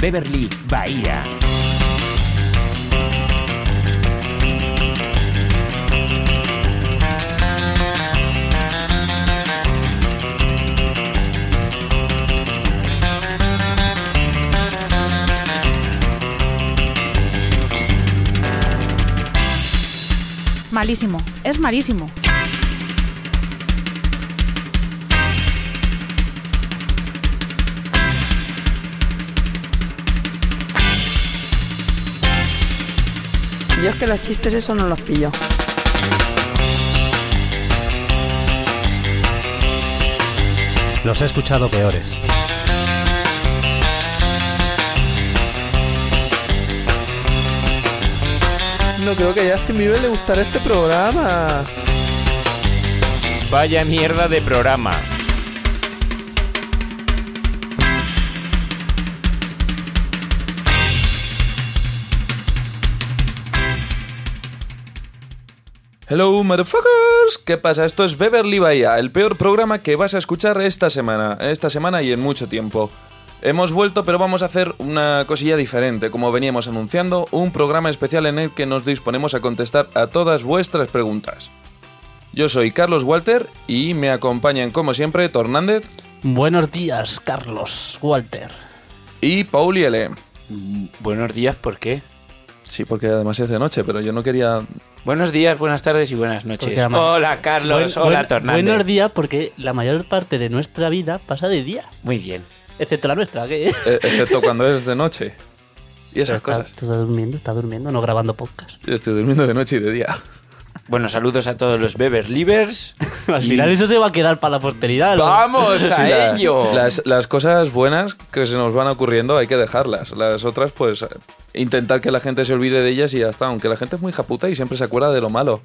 Beverly Bahía. Malísimo, es malísimo. Yo es que los chistes eso no los pillo. Los he escuchado peores. No creo que a Justin Bieber le gustará este programa. Vaya mierda de programa. Hello, motherfuckers. ¿Qué pasa? Esto es Beverly Bahía, el peor programa que vas a escuchar esta semana, esta semana y en mucho tiempo. Hemos vuelto, pero vamos a hacer una cosilla diferente, como veníamos anunciando, un programa especial en el que nos disponemos a contestar a todas vuestras preguntas. Yo soy Carlos Walter y me acompañan, como siempre, Tornández Buenos días, Carlos Walter. y Pauli L. Buenos días, ¿por qué? Sí, porque además es de noche, pero yo no quería... Buenos días, buenas tardes y buenas noches. Además- Hola, Carlos. Buen- Hola, buen-. Buenos días, porque la mayor parte de nuestra vida pasa de día. Muy bien. Excepto la nuestra, que eh, excepto cuando es de noche. Y esas está, cosas. está durmiendo, está durmiendo, no grabando podcast. Yo estoy durmiendo de noche y de día. Bueno, saludos a todos los Beber Livers. Al Y- final eso se va a quedar para la posteridad. ¿no? ¡Vamos a la- ello! Las, las cosas buenas que se nos van ocurriendo hay que dejarlas. Las otras, pues, intentar que la gente se olvide de ellas y ya está. Aunque la gente es muy japuta y siempre se acuerda de lo malo.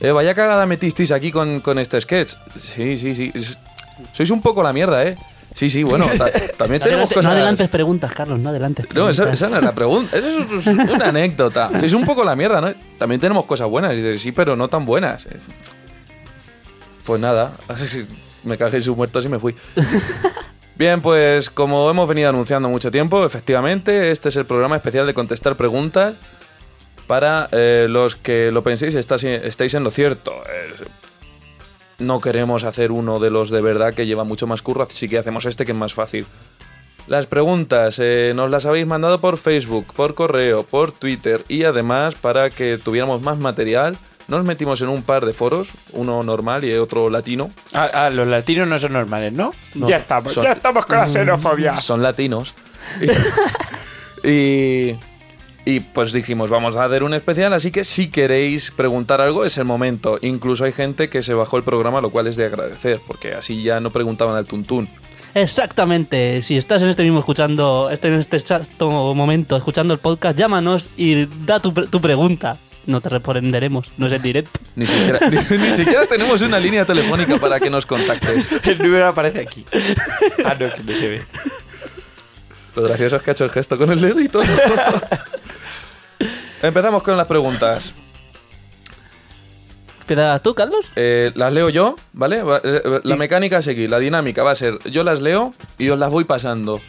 Eh, vaya cagada metisteis aquí con, con este sketch. Sí, sí, sí. Es- sois un poco la mierda, ¿eh? Sí, sí, bueno, ta- también No, tenemos adelante- cosas... no adelantes preguntas, Carlos, no adelantes No, esa, preguntas. esa no es la pregunta. Esa es una anécdota. Sois un poco la mierda, ¿no? También tenemos cosas buenas. Y sí, pero no tan buenas. Pues nada, me cagé en sus muertos y me fui. Bien, pues como hemos venido anunciando mucho tiempo, efectivamente, este es el programa especial de contestar preguntas. Para eh, los que lo penséis, estáis en lo cierto. Eh, no queremos hacer uno de los de verdad que lleva mucho más curro, así que hacemos este que es más fácil. Las preguntas eh, nos las habéis mandado por Facebook, por correo, por Twitter y además para que tuviéramos más material nos metimos en un par de foros, uno normal y otro latino. Ah, ah, los latinos no son normales, ¿no? No, ya estamos, son- ya estamos con la xenofobia. Son latinos. y, y pues dijimos, vamos a hacer un especial, así que si queréis preguntar algo es el momento. Incluso hay gente que se bajó el programa, lo cual es de agradecer, porque así ya no preguntaban al tuntún. Exactamente. Si estás en este mismo escuchando, este, en este exacto momento escuchando el podcast, llámanos y da tu, tu pregunta. No te responderemos, no es en directo. Ni siquiera, ni, ni siquiera tenemos una línea telefónica para que nos contactes. El número aparece aquí. Ah, no, que no se ve. Lo gracioso es que ha hecho el gesto con el dedo y todo. Empezamos con las preguntas. ¿Empiezas tú, Carlos? Eh, las leo yo, ¿vale? Va- eh, La mecánica a seguir, la dinámica va a ser, yo las leo y os las voy pasando.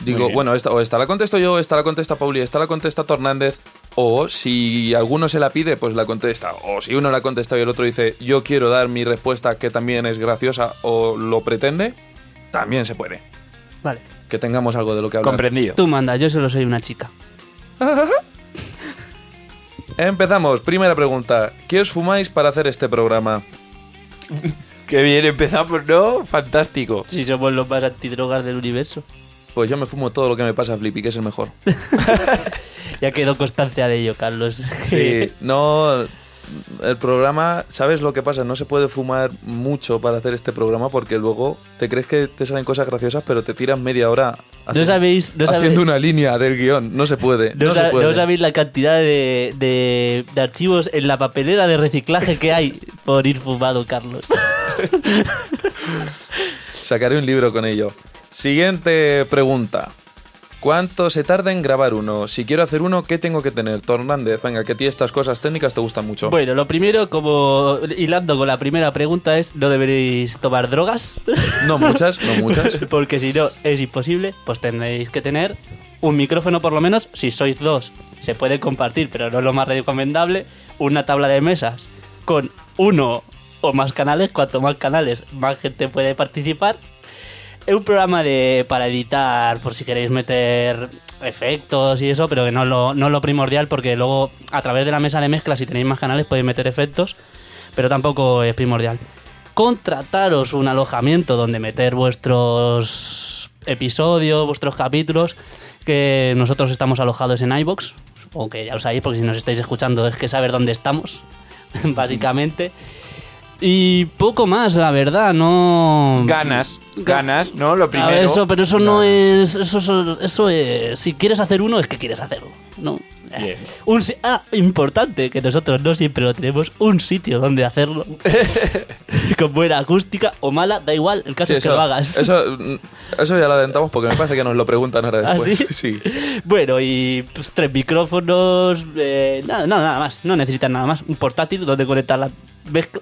Digo, bueno, esta, o esta la contesto yo, esta la contesta Pauli, esta la contesta Tornández, o si alguno se la pide, pues la contesta. O si uno la contesta y el otro dice, yo quiero dar mi respuesta que también es graciosa o lo pretende, también se puede. Vale. Que tengamos algo de lo que hablar. Comprendido. Tú manda, yo solo soy una chica. Empezamos, primera pregunta. ¿Qué os fumáis para hacer este programa? Qué bien empezamos, ¿no? Fantástico. Si somos los más antidrogas del universo. Pues yo me fumo todo lo que me pasa Flippy, que es el mejor. Ya quedó constancia de ello, Carlos. Sí, no. El programa, ¿sabes lo que pasa? No se puede fumar mucho para hacer este programa porque luego te crees que te salen cosas graciosas, pero te tiras media hora No sabéis, no haciendo sabéis, una línea del guion. No se puede. no No, sa- se puede. no sabéis la cantidad de, de- de archivos en la papelera de reciclaje que hay por ir fumado, Carlos. Sacaré un libro con ello. Siguiente pregunta. ¿Cuánto se tarda en grabar uno? Si quiero hacer uno, ¿qué tengo que tener? Tornández, venga, que a ti estas cosas técnicas te gustan mucho. Bueno, lo primero, como hilando con la primera pregunta, es no deberéis tomar drogas. No muchas, no muchas. Porque si no, es imposible. Pues tendréis que tener un micrófono por lo menos, si sois dos, se puede compartir, pero no es lo más recomendable, una tabla de mesas con uno o más canales, cuanto más canales, más gente puede participar. Es un programa de para editar, por si queréis meter efectos y eso, pero que no lo, no lo primordial, porque luego a través de la mesa de mezcla, si tenéis más canales, podéis meter efectos, pero tampoco es primordial. Contrataros un alojamiento donde meter vuestros episodios, vuestros capítulos, que nosotros estamos alojados en iBox, o ya lo sabéis, porque si nos estáis escuchando es que saber dónde estamos, básicamente. Y poco más, la verdad, no... Ganas, ganas, ¿no? Lo primero. ver, eso, pero eso no es. Eso, eso, eso es. Si quieres hacer uno, es que quieres hacerlo. ¿no? Eh, Bien. Un, ah, importante, que nosotros no siempre lo tenemos. Un sitio donde hacerlo. con buena acústica o mala, da igual. El caso Sí, es que eso, lo hagas. eso, mm, eso ya lo adelantamos porque me parece que nos lo preguntan ahora ¿Ah, después. sí? sí. Bueno, y pues, tres micrófonos. eh, nada, nada, nada más. No necesitan nada más. Un portátil donde conectar la,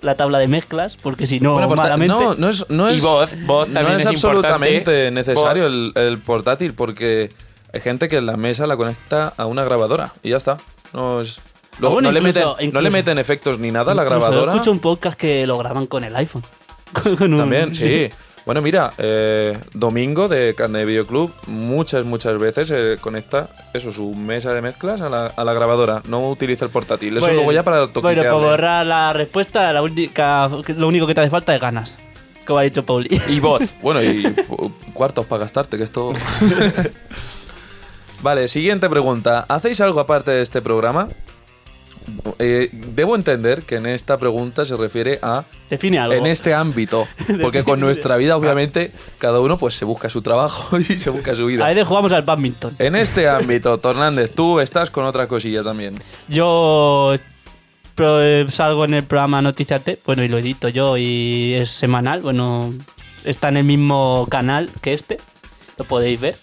la tabla de mezclas, porque si no, Bueno, malamente. no, no es, no Y es, voz, voz no también es, es absolutamente importante. necesario el, el portátil porque hay gente que la mesa la conecta a una grabadora y ya está. No es. Luego, bueno, no, le incluso- meten, no le meten efectos ni nada a la Incluso yo grabadora. escucho un podcast que lo graban con el iPhone. Con un- También, sí. Bueno, mira, eh, Domingo de Carne de Videoclub muchas, muchas veces eh, conecta eso, su mesa de mezclas a la, a la grabadora. No utiliza el portátil. Eso Bueno, luego ya para Bueno, toquetearle. para borrar la respuesta, la única, lo único que te hace falta es ganas. Como ha dicho Pauli. Y voz. Bueno, y cuartos para gastarte, que esto... vale, siguiente pregunta. ¿Hacéis algo aparte de este programa? Eh, debo entender que en esta pregunta se refiere a Define algo. en este ámbito, porque con nuestra vida obviamente cada uno pues se busca su trabajo y se busca su vida. Ahí de jugamos al badminton. En este ámbito, Tornández, tú estás con otra cosilla también. Yo eh, salgo en el programa Noticias T, bueno, y lo edito yo y es semanal, bueno, está en el mismo canal que este, lo podéis ver.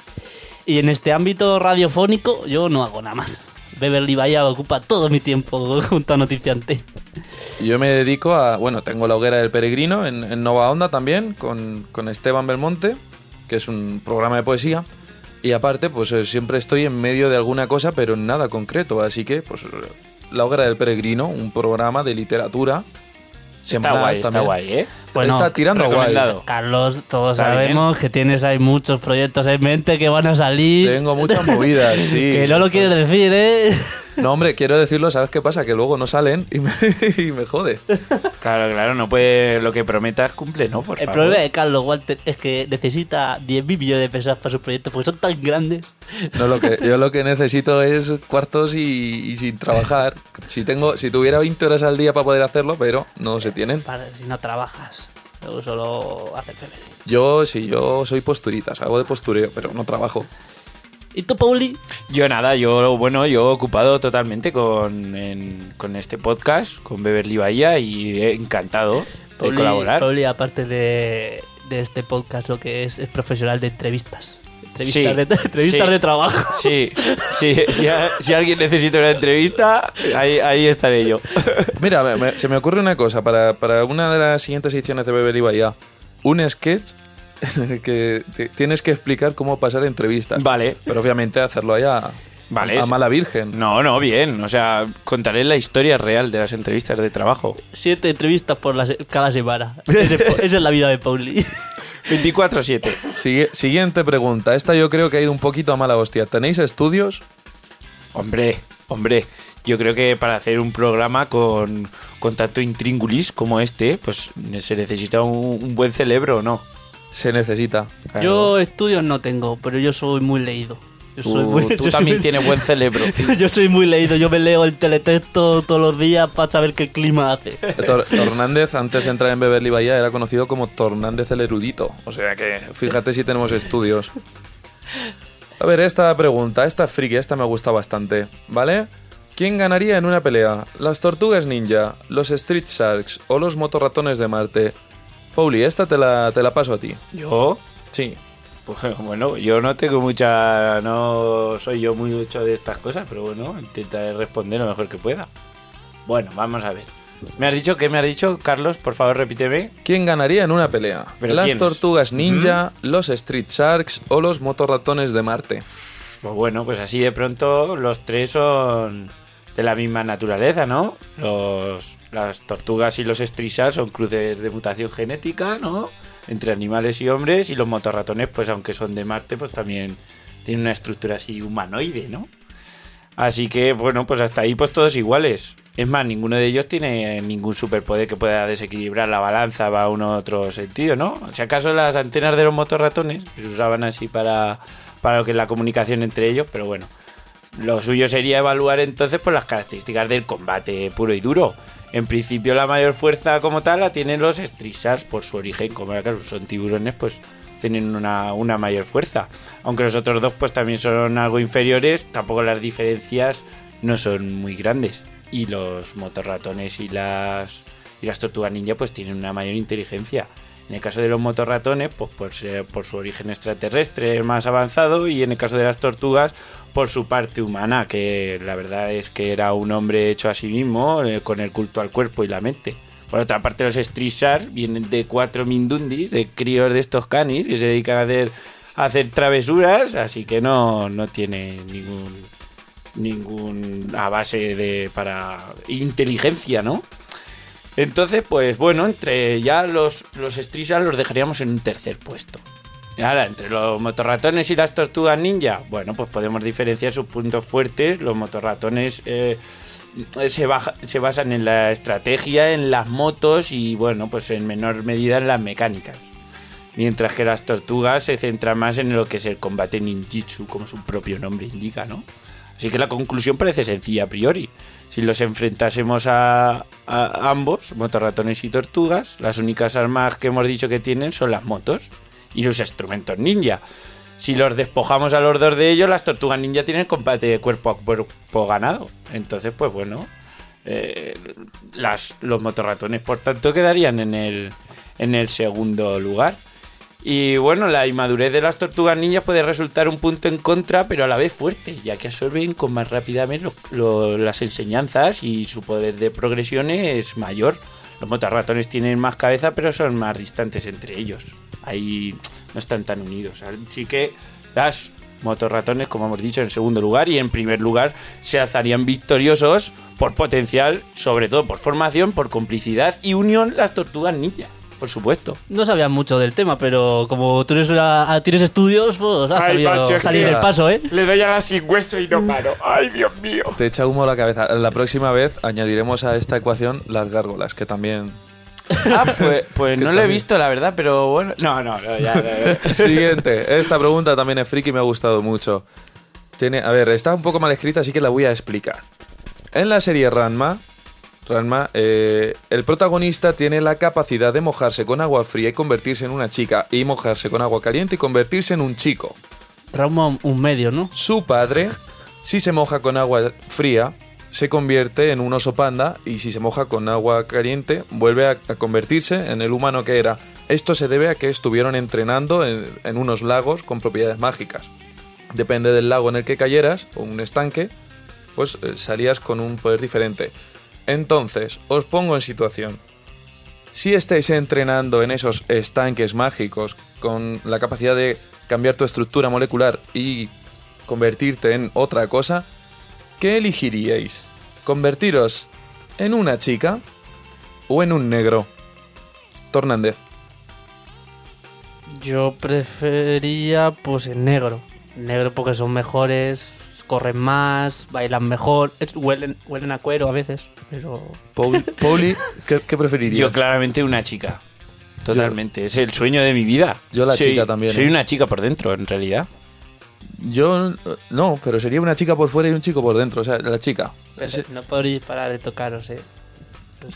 Y en este ámbito radiofónico yo no hago nada más. Beverly Bahía ocupa todo mi tiempo junto a. Y Yo me dedico a, bueno, tengo la hoguera del peregrino en, en Nova Onda también, con, con Esteban Belmonte, que es un programa de poesía. Y aparte, pues eh, siempre estoy en medio de alguna cosa, pero en nada concreto. Así que, pues, la hoguera del peregrino, un programa de literatura. Está guay, está guay, ¿eh? Bueno, está tirando guay. Carlos, todos Está sabemos que tienes ahí muchos proyectos en mente que van a salir. Tengo muchas movidas, sí. que no lo quieres decir, ¿eh? No, hombre, quiero decirlo, ¿sabes qué pasa? Que luego no salen y me, y me jode. Claro, claro, no puede. Lo que prometas cumple, ¿no? Por El favor. problema de Carlos Walter es que necesita 10 millones de pesos para sus proyectos porque son tan grandes. No, lo que, yo lo que necesito es cuartos y, y sin trabajar. Si tengo, si tuviera 20 horas al día para poder hacerlo, pero no se tienen. Para, si no trabajas, luego solo haces TV. Yo, sí, yo soy posturitas, hago de postureo, pero no trabajo. ¿Y tú, Pauli? Yo nada, yo, bueno, yo ocupado totalmente con, en- con este podcast, con Beverly Bahía y he encantado de Pauli, colaborar. Pauli, aparte de, de este podcast, lo que es, es profesional de entrevistas. Entrevistas, Sí, de, entrevistas sí. de trabajo. Sí, sí, si, a- si alguien necesita una entrevista, ahí, ahí estaré yo. Mira, me- me- se me ocurre una cosa para, para una de las siguientes ediciones de Beber y Bahía. Un sketch en el que te- tienes que explicar cómo pasar entrevistas. Vale. Pero obviamente hacerlo allá Vale, a mala virgen. No, no, bien. O sea, contaré la historia real de las entrevistas de trabajo. Siete entrevistas por la se- cada semana. Esa es la vida de Pauli. 24-7. Sigue- siguiente pregunta. Esta yo creo que ha ido un poquito a mala hostia. ¿Tenéis estudios? Hombre, hombre. Yo creo que para hacer un programa con, con tanto intríngulis como este, pues se necesita un, un buen cerebro, ¿no? Se necesita. Claro. Yo estudios no tengo, pero yo soy muy leído. Yo soy Tú, muy- tú yo soy también muy- tienes buen cerebro. Yo soy muy leído, yo me leo el teletexto todos los días para saber qué clima hace. Tor- Tornández, antes de entrar en Beverly Bahía, era conocido como Tornández el erudito. O sea que fíjate si tenemos estudios. A ver, esta pregunta, esta friki, esta me gusta bastante, ¿vale? ¿Quién ganaría en una pelea? ¿Las tortugas ninja, los street sharks o los motorratones de Marte? Pauli, esta te la, te la paso a ti. ¿Yo? Sí. Pues, bueno, yo no tengo mucha. No soy yo muy mucho de estas cosas, pero bueno, intentaré responder lo mejor que pueda. Bueno, vamos a ver. ¿Me has dicho qué me has dicho, Carlos? Por favor, repíteme. ¿Quién ganaría en una pelea? ¿Pero ¿Las quiénes? tortugas ninja, los street sharks o los motorratones de Marte? pues bueno, pues así de pronto los tres son de la misma naturaleza, ¿no? Los, las tortugas y los estrisas son cruces de mutación genética, ¿no? Entre animales y hombres y los motorratones, pues aunque son de Marte, pues también tienen una estructura así humanoide, ¿no? Así que, bueno, pues hasta ahí pues todos iguales. Es más, ninguno de ellos tiene ningún superpoder que pueda desequilibrar la balanza va a uno otro sentido, ¿no? Si acaso las antenas de los motorratones se usaban así para, para lo que es la comunicación entre ellos, pero bueno. Lo suyo sería evaluar entonces pues, las características del combate puro y duro. En principio la mayor fuerza como tal la tienen los Strisars por su origen, como claro, son tiburones, pues tienen una, una mayor fuerza. Aunque los otros dos pues también son algo inferiores, tampoco las diferencias no son muy grandes. Y los motorratones y las, y las tortugas ninja pues tienen una mayor inteligencia. En el caso de los motorratones, pues por, ser- por su origen extraterrestre más avanzado y en el caso de las tortugas, por su parte humana, que la verdad es que era un hombre hecho a sí mismo, eh, con el culto al cuerpo y la mente. Por otra parte, los Strisars vienen de cuatro Mindundis, de críos de estos canis, que se dedican a hacer, a hacer travesuras, así que no, no tiene ningún ninguna base de para inteligencia, ¿no? Entonces, pues bueno, entre ya los, los los dejaríamos en un tercer puesto. Ahora, entre los motorratones y las tortugas ninja, bueno, pues podemos diferenciar sus puntos fuertes. Los motorratones eh, se, basan en la estrategia, en las motos y, bueno, pues en menor medida en las mecánicas. Mientras que las tortugas se centran más en lo que es el combate ninjitsu, como su propio nombre indica, ¿no? Así que la conclusión parece sencilla a priori. Si los enfrentásemos a ambos, motorratones y tortugas, las únicas armas que hemos dicho que tienen son las motos y los instrumentos ninja. Si los despojamos a los dos de ellos, las tortugas ninja tienen combate de cuerpo a cuerpo ganado. Entonces, pues bueno, eh, las, los motorratones, por tanto, quedarían en el, en el segundo lugar. Y bueno, la inmadurez de las tortugas ninjas puede resultar un punto en contra, pero a la vez fuerte, ya que absorben con más rapidez las enseñanzas y su poder de progresión es mayor. Los motorratones tienen más cabeza, pero son más distantes entre ellos. Ahí no están tan unidos. Así que las motorratones, como hemos dicho, en segundo lugar y en primer lugar se alzarían victoriosos por potencial, sobre todo por formación, por complicidad y unión las tortugas ninja, por supuesto. No sabía mucho del tema, pero como tú eres una- tienes estudios, pues has Ay, sabido macho, es salir del paso, ¿eh? Le doy a la sin hueso y no paro. ¡Ay, Dios mío! Te echa humo a la cabeza. La próxima vez añadiremos a esta ecuación las gárgolas, que también... Ah, pues, pues no lo he visto, la verdad, pero bueno. No, no, no, ya. ya. Siguiente. Esta pregunta también es friki y me ha gustado mucho. Tiene, a ver, está un poco mal escrita, así que la voy a explicar. En la serie Ranma, Ranma, eh, el protagonista tiene la capacidad de mojarse con agua fría y convertirse en una chica, y mojarse con agua caliente y convertirse en un chico. Trauma un medio, ¿no? Su padre, si se moja con agua fría, se convierte en un oso panda y si se moja con agua caliente, vuelve a, convertirse en el humano que era. Esto se debe a que estuvieron entrenando en, en unos lagos con propiedades mágicas. Depende del lago en el que cayeras, o un estanque, pues eh, salías con un poder diferente. Entonces, os pongo en situación. Si estáis entrenando en esos estanques mágicos con la capacidad de cambiar tu estructura molecular y convertirte en otra cosa, ¿qué elegiríais? ¿Convertiros en una chica o en un negro? Tornández. Yo prefería, pues, el negro. Negro porque son mejores, corren más, bailan mejor, es- huelen, huelen a cuero a veces, pero... Paul- Pauli, ¿qué, qué preferirías? Yo claramente una chica. Totalmente. Es el sueño de mi vida. Yo la Soy- chica también, Soy ¿eh? una chica por dentro, en realidad. Yo eh, no, pero sería una chica por fuera y un chico por dentro, o sea, la chica. pero no podréis parar de tocaros, ¿eh?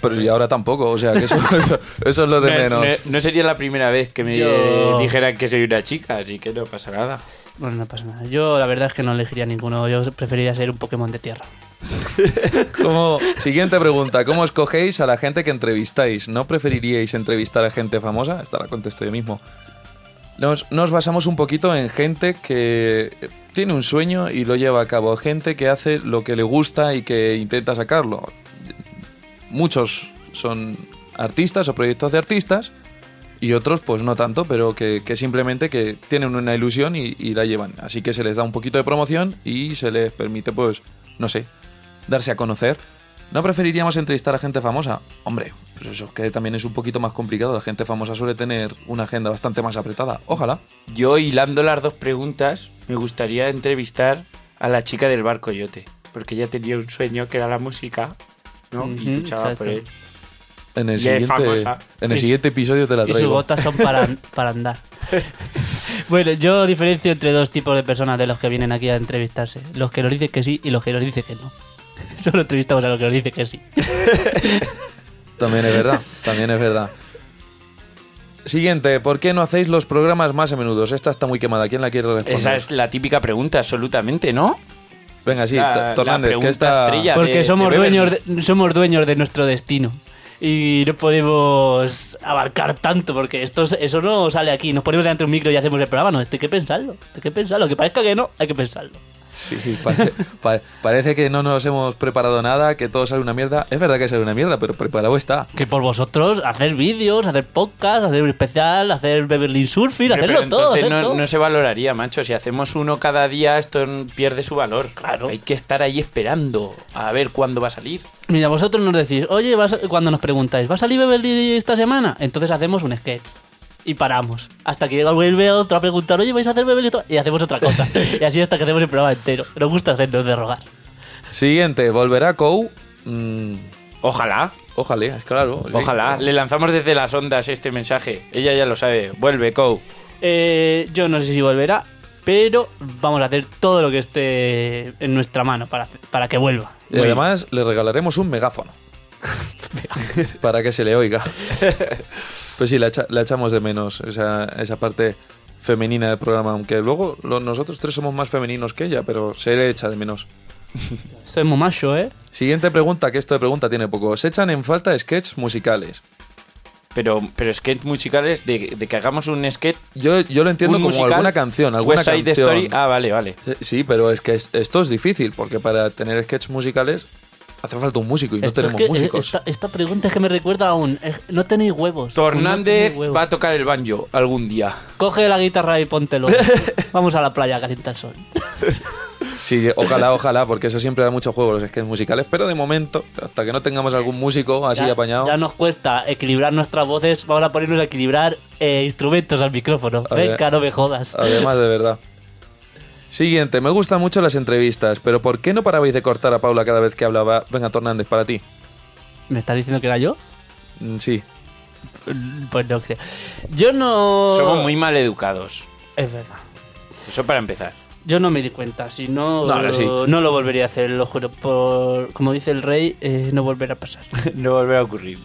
Pero y ahora tampoco, o sea, que eso, eso- eso es lo de No, menos. no- no sería la primera vez que me Yo- dijeran que soy una chica, así que no pasa nada. Bueno, no pasa nada. Yo la verdad es que no elegiría ninguno. Yo preferiría ser un Pokémon de tierra. Como, siguiente pregunta, ¿cómo escogéis a la gente que entrevistáis? ¿No preferiríais entrevistar a gente famosa? Esta la contesto yo mismo. Nos, nos basamos un poquito en gente que tiene un sueño y lo lleva a cabo. Gente que hace lo que le gusta y que intenta sacarlo. Muchos son artistas o proyectos de artistas y otros pues no tanto, pero que, que simplemente que tienen una ilusión y, y la llevan. Así que se les da un poquito de promoción y se les permite pues, no sé, darse a conocer. ¿No preferiríamos entrevistar a gente famosa? Hombre, pues eso es que también es un poquito más complicado. La gente famosa suele tener una agenda bastante más apretada. Ojalá. Yo, hilando las dos preguntas, me gustaría entrevistar a la chica del barco yote. Porque ella tenía un sueño que era la música, ¿no? y luchaba por exacto. él. En el, siguiente, famosa. en el siguiente episodio te la Y sus traigo. botas son para, para andar. bueno, yo diferencio entre dos tipos de personas de los que vienen aquí a entrevistarse. Los que nos dicen que sí y los que nos dicen que no. Solo entrevistamos a los que nos dicen que sí. También es verdad, también es verdad. Siguiente, ¿por qué no hacéis los programas más a menudo? Esta está muy quemada, ¿quién la quiere responder? Esa es la típica pregunta, absolutamente, ¿no? Venga, sí, la- Tornández, que esta... estrella. Porque de- somos, de dueños de, somos dueños de nuestro destino. Y no podemos abarcar tanto, porque esto, es- eso no sale aquí. Nos ponemos delante de un micro y hacemos el programa. No, esto hay que pensarlo. Esto hay que pensarlo. Que parezca que no, hay que pensarlo. Sí, pare- pa- parece que no nos hemos preparado nada, que todo sale una mierda. Es verdad que sale una mierda, pero preparado está. Que por vosotros, hacer vídeos, hacer podcast, hacer un especial, hacer Beverly Surfing, hacerlo pero todo. entonces hacer no, todo. no se valoraría, macho. Si hacemos uno cada día, esto pierde su valor. Claro. Hay que estar ahí esperando a ver cuándo va a salir. Mira, vosotros nos decís, oye, vas a- cuando nos preguntáis, ¿va a salir Beverly esta semana? Entonces hacemos un sketch. Y paramos. Hasta que vuelve otro a preguntar, oye, ¿vais a hacer Beverly? Y hacemos otra cosa. y así hasta que hacemos el programa entero. Nos gusta hacernos de rogar. Siguiente, ¿volverá Kou? Mm, Ojalá, ojalá, es claro. sí. ojalá. Le lanzamos desde las ondas este mensaje. Ella ya lo sabe. Vuelve, Kou. Eh, yo no sé si volverá, pero vamos a hacer todo lo que esté en nuestra mano para, para que vuelva. Y además le regalaremos un megáfono. para que se le oiga. Pues sí, la, echa- la echamos de menos, esa, esa parte femenina del programa, aunque luego lo- nosotros tres somos más femeninos que ella, pero se le echa de menos. Soy muy macho, ¿eh? Siguiente pregunta, que esto de pregunta tiene poco. ¿Se echan en falta sketches musicales? Pero, pero sketch musicales de, de que hagamos un sketch. Yo, yo lo entiendo como musical, alguna canción, alguna West Side canción. Story. Ah, vale, vale. Sí, pero es que es- esto es difícil, porque para tener sketches musicales hace falta un músico y no Esto es tenemos que, eh, músicos. Esta, esta pregunta es que me recuerda a un... eh, No tenéis huevos. Tornández No huevos. va a tocar el banjo algún día. Coge la guitarra y póntelo. Vamos a la playa a calentar el sol. Sí, ojalá, ojalá, porque eso siempre da mucho juego los sketches musicales, pero de momento, hasta que no tengamos algún músico así ya, apañado. ya nos cuesta equilibrar nuestras voces. Vamos a ponernos a equilibrar eh, instrumentos al micrófono. A ver. Venga, no me jodas. Además, de verdad. Siguiente, me gustan mucho las entrevistas, pero ¿por qué no parabais de cortar a Paula cada vez que hablaba? Venga, Tornández, para ti. ¿Me estás diciendo que era yo? Mm, Sí. Pues no creo. Yo no... Somos muy mal educados. Es verdad. Eso para empezar. Yo no me di cuenta. Si no, No, ahora sí. no lo volvería a hacer, lo juro. Por, como dice el rey, eh, no volverá a pasar. No volverá a ocurrir.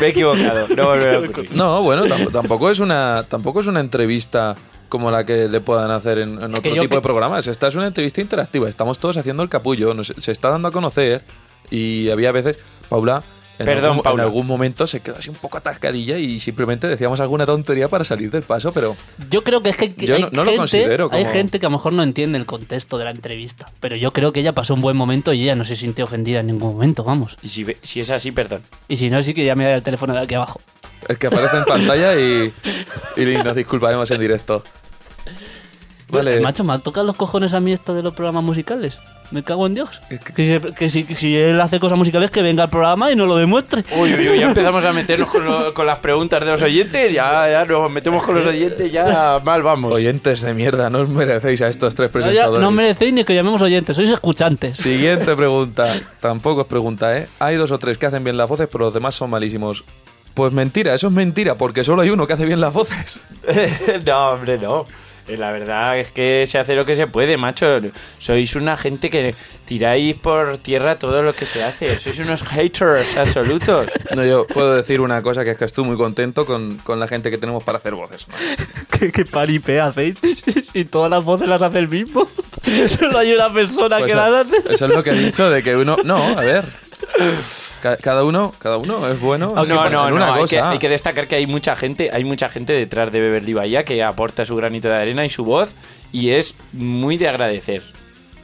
Me he equivocado. No volverá a ocurrir. No, bueno, tam- tampoco es una tampoco es una entrevista como la que le puedan hacer en, otro tipo de programas. Esta es una entrevista interactiva. Estamos todos haciendo el capullo. nos- se está dando a conocer y había veces, Paula, en, Perdón, algún, Paula. en algún momento se quedó así un poco atascadilla y simplemente decíamos alguna tontería para salir del paso, pero Yo creo que es que Yo hay, no- no lo gente, hay que a lo mejor no entiende el contexto de la entrevista. Pero yo creo que ella pasó un buen momento y ella no se sintió ofendida en ningún momento, vamos. Y si, es así, perdón. Y si no, sí que ya me da el teléfono de aquí abajo. el que aparece en pantalla y, y nos disculparemos en directo. Vale. Macho, me tocan los cojones a mí esto de los programas musicales. Me cago en Dios. Que, si, que si- que si él hace cosas musicales, que venga al programa y no lo demuestre. Uy, uy, uy, ya empezamos a meternos con, lo- con las preguntas de los oyentes. Ya, ya nos metemos con los oyentes, ya mal vamos. Oyentes de mierda, no os merecéis a estos tres No, ya- presentadores. no merecéis ni que llamemos oyentes, sois escuchantes. Siguiente pregunta. Tampoco es pregunta, ¿eh? Hay dos o tres que hacen bien las voces, pero los demás son malísimos. Pues mentira, eso es mentira, porque solo hay uno que hace bien las voces. no, hombre, no. Eh, La verdad es que se hace lo que se puede, macho. Sois una gente que tiráis por tierra todo lo que se hace. Sois unos haters absolutos. No, yo puedo decir una cosa, que es que estoy muy contento con, con la gente que tenemos para hacer voces. ¿no? ¿Qué, qué paripé hacéis? Si todas las voces las hace el mismo. Solo hay una persona Pues que las hace. eso es lo que he dicho, de que uno... No, a ver. Ca- Cada uno, cada uno es bueno No, no, no, hay que, cosa. hay que destacar que hay mucha gente, hay mucha gente detrás de Beverly Bahía que aporta su granito de arena y su voz y es muy de agradecer.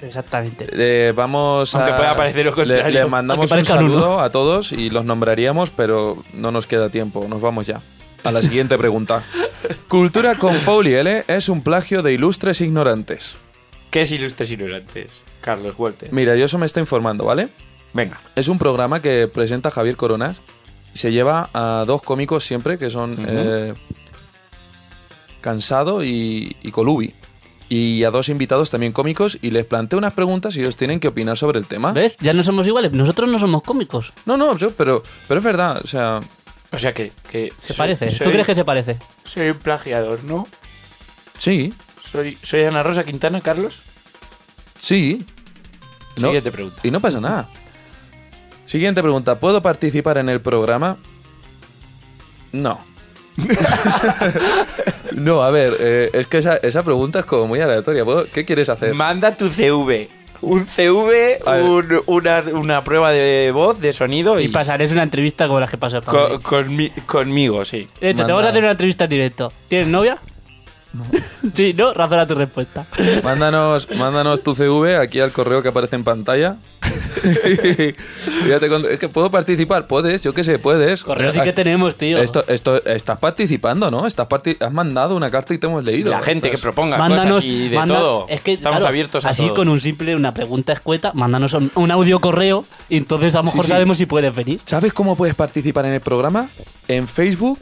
Exactamente. Eh, vamos Aunque a, pueda parecer lo contrario. Le, mandamos un saludo uno. a todos y los nombraríamos, pero no nos queda tiempo. Nos vamos ya. a la siguiente pregunta. Cultura con Paul y L es un plagio de ilustres ignorantes. ¿Qué es Ilustres Ignorantes? Carlos Walter. Mira, yo eso me estoy informando, ¿vale? Venga. Es un programa que presenta Javier Coronas. Se lleva a dos cómicos siempre, que son eh, Cansado y, y Colubi. Y a dos invitados también cómicos y les planteo unas preguntas y ellos tienen que opinar sobre el tema. ¿Ves? Ya no somos iguales. Nosotros no somos cómicos. No, no, yo, pero, pero es verdad, o sea, O sea que... que Se soy- parece. soy- ¿Tú crees que se parece? Soy un plagiador, ¿no? sí, Soy, soy Ana Rosa Quintana, Carlos. sí. No, Siguiente pregunta. y no pasa nada. Siguiente pregunta, ¿puedo participar en el programa? No. no, a ver, eh, es que esa, esa pregunta es como muy aleatoria. ¿Puedo- ¿Qué quieres hacer? Manda tu CV. Un CV, un- una, una prueba de voz, de sonido y, Y pasaré una entrevista como las que pasa co- conmi- conmigo, sí. De hecho, te vamos a hacer una entrevista en directo. ¿Tienes novia? No. sí, ¿no? Razona tu respuesta. Mándanos, mándanos tu CV aquí al correo que aparece en pantalla. Es que puedo participar, puedes, yo qué sé, puedes. Correo sí que tenemos, tío. Esto, esto, estás participando, ¿no? Estás parti- has mandado una carta y te hemos leído. La gente que proponga Mándanos, cosas y de manda- todo. Es que, Estamos claro, abiertos a Así todo. con un simple, una pregunta escueta, mándanos un, un audio correo y entonces a lo Sí, mejor sí. sabemos si puedes venir. ¿Sabes cómo puedes participar en el programa? En Facebook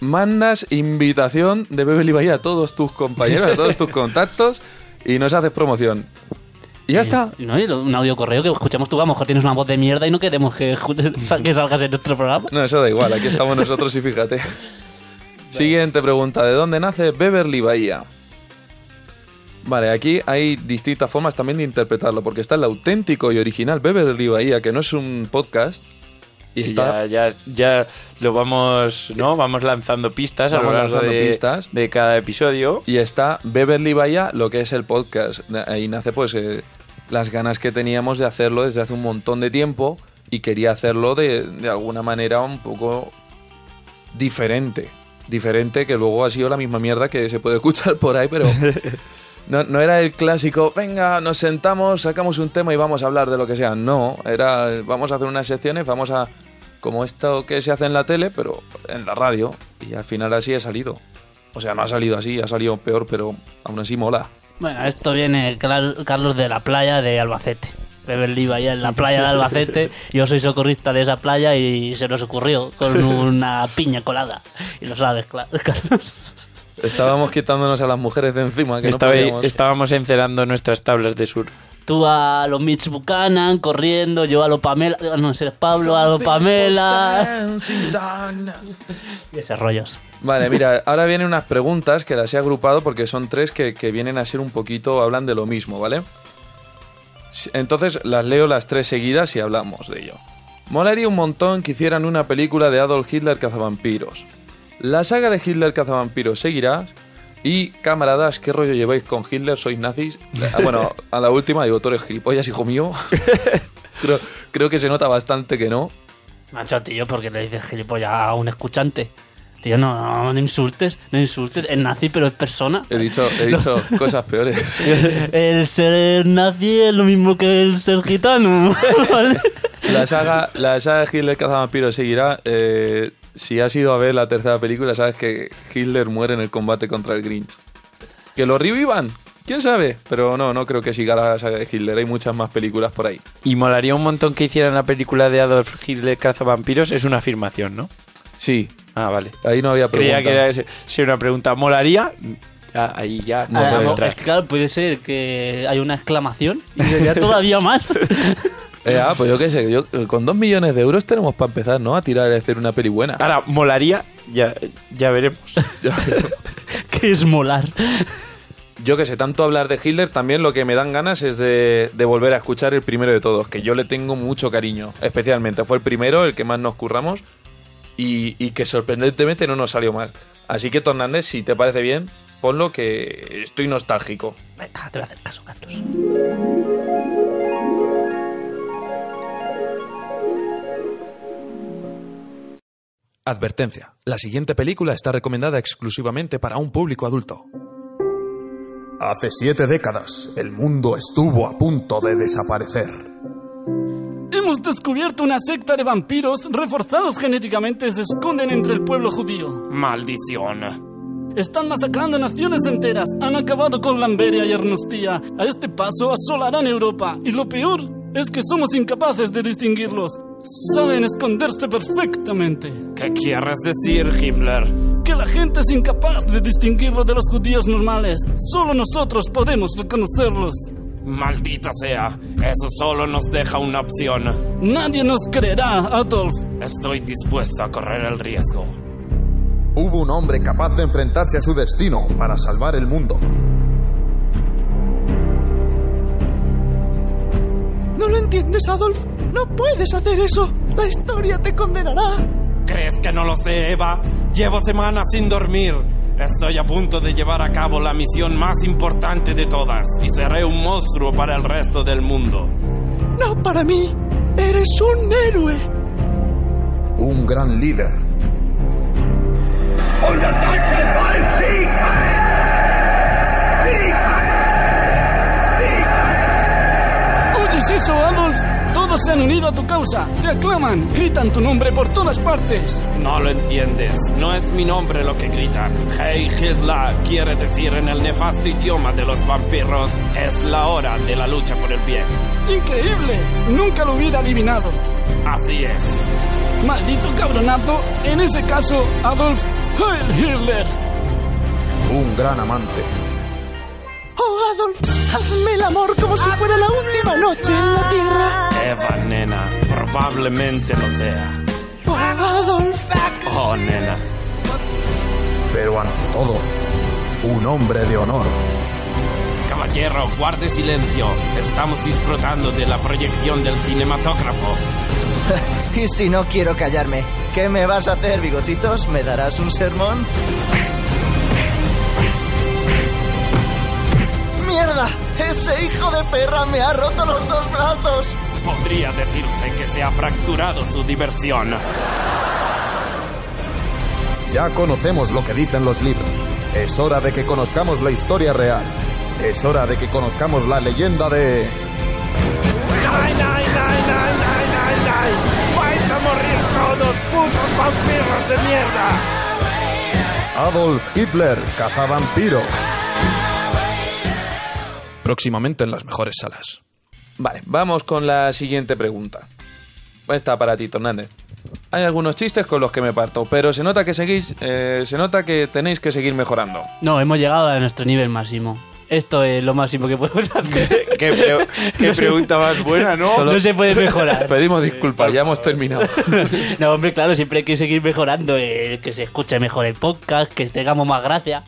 mandas invitación de Beverly Bahía a todos tus compañeros, a todos tus contactos y nos haces promoción. Y ya está. ¿no? Y un audio correo que escuchemos tú, a lo mejor tienes una voz de mierda y no queremos que, que salgas en nuestro programa. No, eso da igual, aquí estamos nosotros y fíjate. Siguiente pregunta, ¿de dónde nace Beverly Bahía? Vale, aquí hay distintas formas también de interpretarlo, porque está el auténtico y original Beverly Bahía, que no es un podcast, y está... ya, ya, ya lo vamos, ¿no? Vamos lanzando pistas a Vamos lo largo de, pistas. de cada episodio. Y está Beverly Bahía, lo que es el podcast. Ahí nace pues eh, las ganas que teníamos de hacerlo desde hace un montón de tiempo y quería hacerlo de, de alguna manera un poco diferente. Diferente que luego ha sido la misma mierda que se puede escuchar por ahí, pero no, no era el clásico, venga, nos sentamos, sacamos un tema y vamos a hablar de lo que sea. No, era, vamos a hacer unas secciones, vamos a, como esto que se hace en la tele, pero en la radio. Y al final así he salido. O sea, no ha salido así, ha salido peor, pero aún así mola. Bueno, esto viene Carlos de la playa de Albacete. Beverly allá en la playa de Albacete. Yo soy socorrista de esa playa y se nos ocurrió con una piña colada. Y lo sabes, Carlos. Estábamos quitándonos a las mujeres de encima, que Estaba- no podíamos. estábamos encerando nuestras tablas de surf. Tú a los Mitch Buchanan corriendo, yo a lo Pamela. No sé, Pablo a lo Pamela. Y ese rollos. Vale, mira, ahora vienen unas preguntas que las he agrupado porque son tres que, que vienen a ser un poquito, hablan de lo mismo, ¿vale? Entonces las leo las tres seguidas y hablamos de ello. Molaría un montón que hicieran una película de Adolf Hitler cazavampiros. La saga de Hitler cazavampiros seguirá. Y camaradas, ¿qué rollo lleváis con Hitler? ¿Sois nazis? Ah, Bueno, a la última digo, tú eres gilipollas, hijo mío. creo, creo que se nota bastante que no. Macho, tío, porque le dices gilipollas a un escuchante. Tío, no, no, no insultes, no insultes. Es nazi, pero es persona. He dicho, he dicho cosas peores. El ser nazi es lo mismo que el ser gitano. ¿vale? La saga, la saga de Hitler cazavampiros seguirá. Eh, si has ido a ver la tercera película, sabes que Hitler muere en el combate contra el Grinch. ¿Que lo revivan? ¿Quién sabe? Pero no, no creo que siga la saga de Hitler. Hay muchas más películas por ahí. Y molaría un montón que hicieran la película de Adolf Hitler cazavampiros. Es una afirmación, ¿no? Sí, Ah, vale. ahí no había pregunta. Creía que era ese- sí, una pregunta. ¿Molaría? Ya, ahí ya no Ah, puede entrar. es que claro, puede ser que hay una exclamación y sería todavía más. Eh, ah, pues yo qué sé, yo, con dos millones de euros tenemos para empezar, ¿no? A tirar y hacer una peli buena. Ahora, molaría, ya, ya veremos. que es molar. Yo que sé, tanto hablar de Hitler, también lo que me dan ganas es de, de volver a escuchar el primero de todos, que yo le tengo mucho cariño, especialmente. Fue el primero, el que más nos curramos, y, y que sorprendentemente no nos salió mal. Así que, Tornández, si te parece bien, ponlo que estoy nostálgico. Venga, te voy a hacer caso, Carlos. Advertencia. La siguiente película está recomendada exclusivamente para un público adulto. Hace siete décadas, el mundo estuvo a punto de desaparecer. Hemos descubierto una secta de vampiros reforzados genéticamente se esconden entre el pueblo judío. Maldición. Están masacrando naciones enteras. Han acabado con Lamberia y Ernestía. A este paso asolarán Europa. Y lo peor es que somos incapaces de distinguirlos. Saben esconderse perfectamente. ¿Qué quieres decir, Himmler? Que la gente es incapaz de distinguirlos de los judíos normales. Solo nosotros podemos reconocerlos. Maldita sea, eso solo nos deja una opción. Nadie nos creerá, Adolf. Estoy dispuesto a correr el riesgo. Hubo un hombre capaz de enfrentarse a su destino para salvar el mundo. ¿No lo entiendes, Adolf? No puedes hacer eso. La historia te condenará. ¿Crees que no lo sé, Eva? Llevo semanas sin dormir. Estoy a punto de llevar a cabo la misión más importante de todas y seré un monstruo para el resto del mundo. No para mí. Eres un héroe. Un gran líder. ¿Oyes Todos se han unido a tu causa. Te aclaman, gritan tu nombre por todas partes. No lo entiendes. No es mi nombre lo que grita. Hey Hitler quiere decir en el nefasto idioma de los vampiros. Es la hora de la lucha por el bien. Increíble. Nunca lo hubiera adivinado. Así es. Maldito cabronazo. En ese caso, Adolf Heil Hitler. Un gran amante. Oh, Adolf, hazme el amor como si fuera la última noche en la tierra. Eva, nena, probablemente lo sea. Oh. Oh, nena. Pero ante todo, un hombre de honor. Caballero, guarde silencio. Estamos disfrutando de la proyección del cinematógrafo. Y si no quiero callarme, ¿qué me vas a hacer, bigotitos? ¿Me darás un sermón? ¡Mierda! ¡Ese hijo de perra me ha roto los dos brazos! Podría decirse que se ha fracturado su diversión. Ya conocemos lo que dicen los libros. Es hora de que conozcamos la historia real. Es hora de que conozcamos la leyenda de... ¡Vais a morir todos, putos vampiros de mierda! Adolf Hitler, cazavampiros. Próximamente en las mejores salas. Vale, vamos con la siguiente pregunta. Esta para ti, Hernández. Hay algunos chistes con los que me parto, pero se nota que seguís, eh, se nota que tenéis que seguir mejorando. No, hemos llegado a nuestro nivel máximo. Esto es lo máximo que podemos hacer. qué, pre- qué pregunta más buena, ¿no? Solo- No se puede mejorar. Pedimos disculpas, ya hemos terminado. No, hombre, claro, siempre hay que seguir mejorando. eh, que se escuche mejor el podcast, que tengamos más gracia.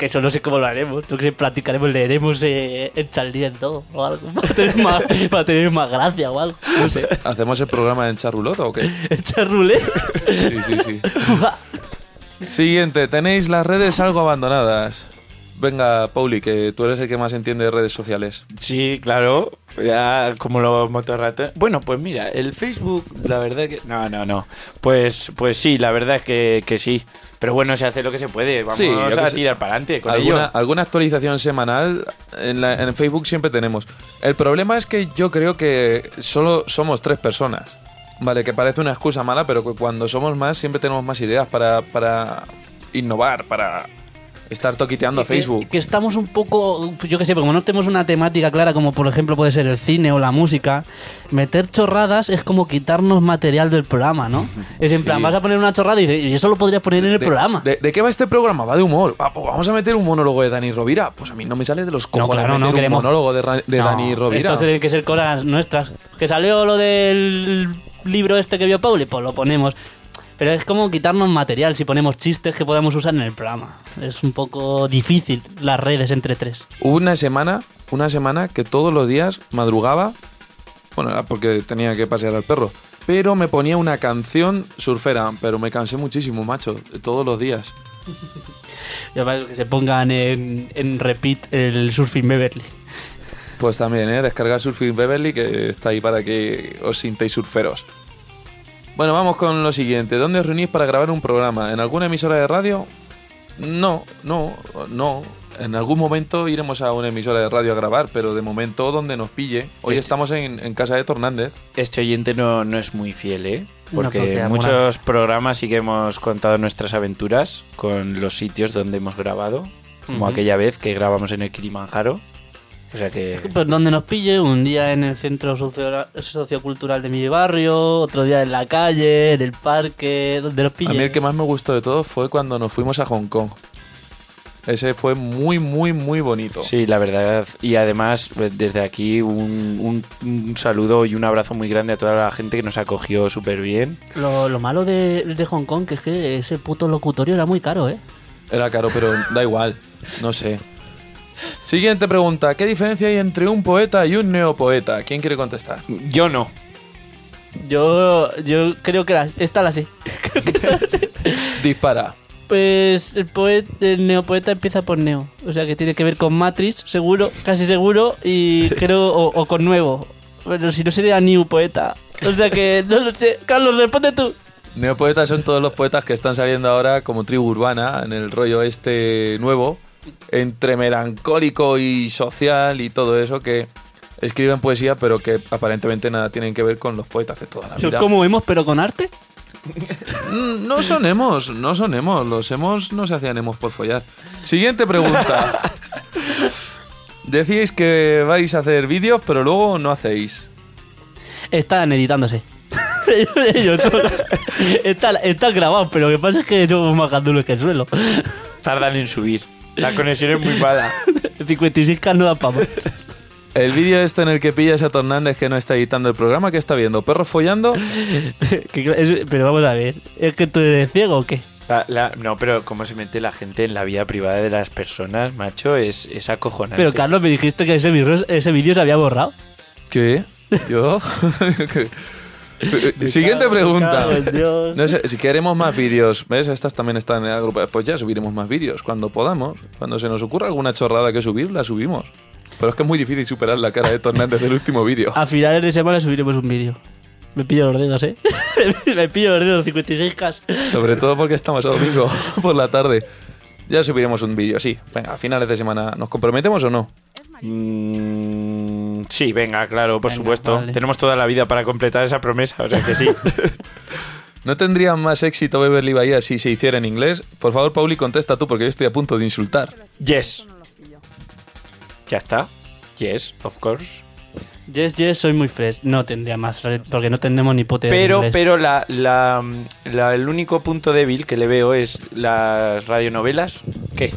Que eso no sé cómo lo haremos. Yo que sé, practicaremos, leeremos eh, en Charlie todo o algo. Para tener, más, para tener más gracia o algo. No sé. ¿Hacemos el programa en charruloto o qué? Echar rulé. Sí, sí, sí. Siguiente, tenéis las redes algo abandonadas. Venga, Pauli, que tú eres el que más entiende de redes sociales. Sí, claro. Ya, como los motorratos. Bueno, pues mira, el Facebook, la verdad que. No, no, no. Pues, pues sí, la verdad es que, que sí. Pero bueno, se hace lo que se puede. Vamos Sí, a tirar para adelante con alguna, ello. alguna actualización semanal en, la- en Facebook siempre tenemos. El problema es que yo creo que solo somos tres personas. Vale, que parece una excusa mala, pero que cuando somos más siempre tenemos más ideas para, para innovar, para estar toquiteando a Que- Facebook. Que, estamos un poco, yo qué sé, como no tenemos una temática clara, como por ejemplo puede ser el cine o la música, meter chorradas es como quitarnos material del programa, ¿no? Es en Sí. plan, vas a poner una chorrada y y eso lo podrías poner en el de, programa. De, de qué va este programa? Va de humor. Va, pues vamos a meter un monólogo de Dani Rovira. Pues a mí no me sale de los No, cojones claro, no meter queremos. un monólogo de, No, Dani Rovira. Esto tienen que ser cosas nuestras. Que salió lo del libro este que vio Pauli, pues lo ponemos. Pero es como quitarnos material si ponemos chistes que podamos usar en el programa. Es un poco difícil las redes entre tres. Hubo una semana, una semana que todos los días madrugaba, bueno, era porque tenía que pasear al perro, pero me ponía una canción surfera, pero me cansé muchísimo, macho, todos los días. Ya para que se pongan en, en repeat el Surfing Beverly. Pues también, ¿eh? Descargar Surfing Beverly, que está ahí para que os sintáis surferos. Bueno, vamos con lo siguiente. ¿Dónde os reunís para grabar un programa? ¿En alguna emisora de radio? No, no, no. En algún momento iremos a una emisora de radio a grabar, pero de momento donde nos pille. Hoy Este- estamos en, en casa de Tornández. Este oyente no, no es muy fiel, ¿eh? No, Porque alguna- muchos programas sí que hemos contado nuestras aventuras con los sitios donde hemos grabado. Como aquella vez que grabamos en el Kilimanjaro. O sea que... Pues donde nos pille, un día en el centro socio- sociocultural de mi barrio, otro día en la calle, en el parque, donde nos pille. A mí el que más me gustó de todo fue cuando nos fuimos a Hong Kong. Ese fue muy, muy, muy bonito. Sí, la verdad. Y además, pues, desde aquí, un, un- un saludo y un abrazo muy grande a toda la gente que nos acogió súper bien. Lo, lo malo de, de Hong Kong que es que ese puto locutorio era muy caro, ¿eh? Era caro, pero da igual. No sé. Siguiente pregunta. ¿Qué diferencia hay entre un poeta y un neopoeta? ¿Quién quiere contestar? Yo no. Yo, yo creo que la, esta la sé. Dispara. Pues el, poeta, el neopoeta empieza por neo. O sea que tiene que ver con Matrix, seguro, casi seguro. Y creo, o, o con nuevo. Bueno, si no sería new poeta. O sea que no lo sé. Carlos, responde tú. Neopoetas son todos los poetas que están saliendo ahora como tribu urbana en el rollo este nuevo, entre melancólico y social y todo eso que escriben poesía pero que aparentemente nada tienen que ver con los poetas de toda la Son vida. como hemos, pero con arte. Mm, No son emos, no son emos, los emos no se hacían emos por follar. Siguiente pregunta. Decíais que vais a hacer vídeos pero luego no hacéis. Están editándose. Ellos. Están, están grabados, pero lo que pasa es que somos más gandules que el suelo. Tardan en subir. La conexión es muy mala. 56K no da para más. El vídeo este en el que pillas a Tornández que no está editando el programa, ¿qué está viendo? ¿Perros follando? Es- pero vamos a ver, ¿es que tú eres ciego o qué? La- la- no, pero cómo se mete la gente en la vida privada de las personas, macho, es, es acojonante. Pero Carlos, me dijiste que ese vídeo ese vídeo se había borrado. ¿Qué? ¿Yo? Siguiente pregunta. No sé, si queremos más vídeos, ¿ves? Estas también están en el grupo. Pues ya subiremos más vídeos cuando podamos. Cuando se nos ocurra alguna chorrada que subir, la subimos. Pero es que es muy difícil superar la cara de Tornández del último vídeo. A finales de semana subiremos un vídeo. Me pillo los dedos, ¿eh? me pillo los dedos, 56K. Sobre todo porque estamos a domingo por la tarde. Ya subiremos un vídeo, sí. Venga, a finales de semana. ¿Nos comprometemos o no? Mm, sí, venga, claro, por Venga, supuesto. vale. Tenemos toda la vida para completar esa promesa, o sea que sí. ¿No tendría más éxito Beverly Bahía si se hiciera en inglés? Por favor, Pauli, contesta tú porque yo estoy a punto de insultar. yes. Ya está. Yes, of course. Yes, yes, soy muy fresh. No tendría más, porque no tenemos ni pote de Pero, inglés. pero la, la- la- el único punto débil que le veo es las radionovelas. ¿Qué?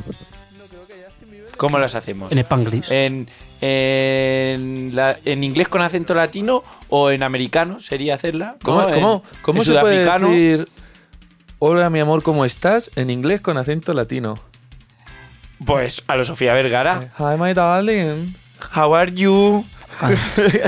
¿Cómo las hacemos? En Spanglish. ¿En, en, la- en inglés con acento latino o en americano sería hacerla? ¿Cómo, ¿no? En- cómo, cómo en se puede sudafricano. decir Hola, mi amor, ¿cómo estás? En inglés con acento latino. Pues a lo Sofía Vergara. Hi, my darling. How are you?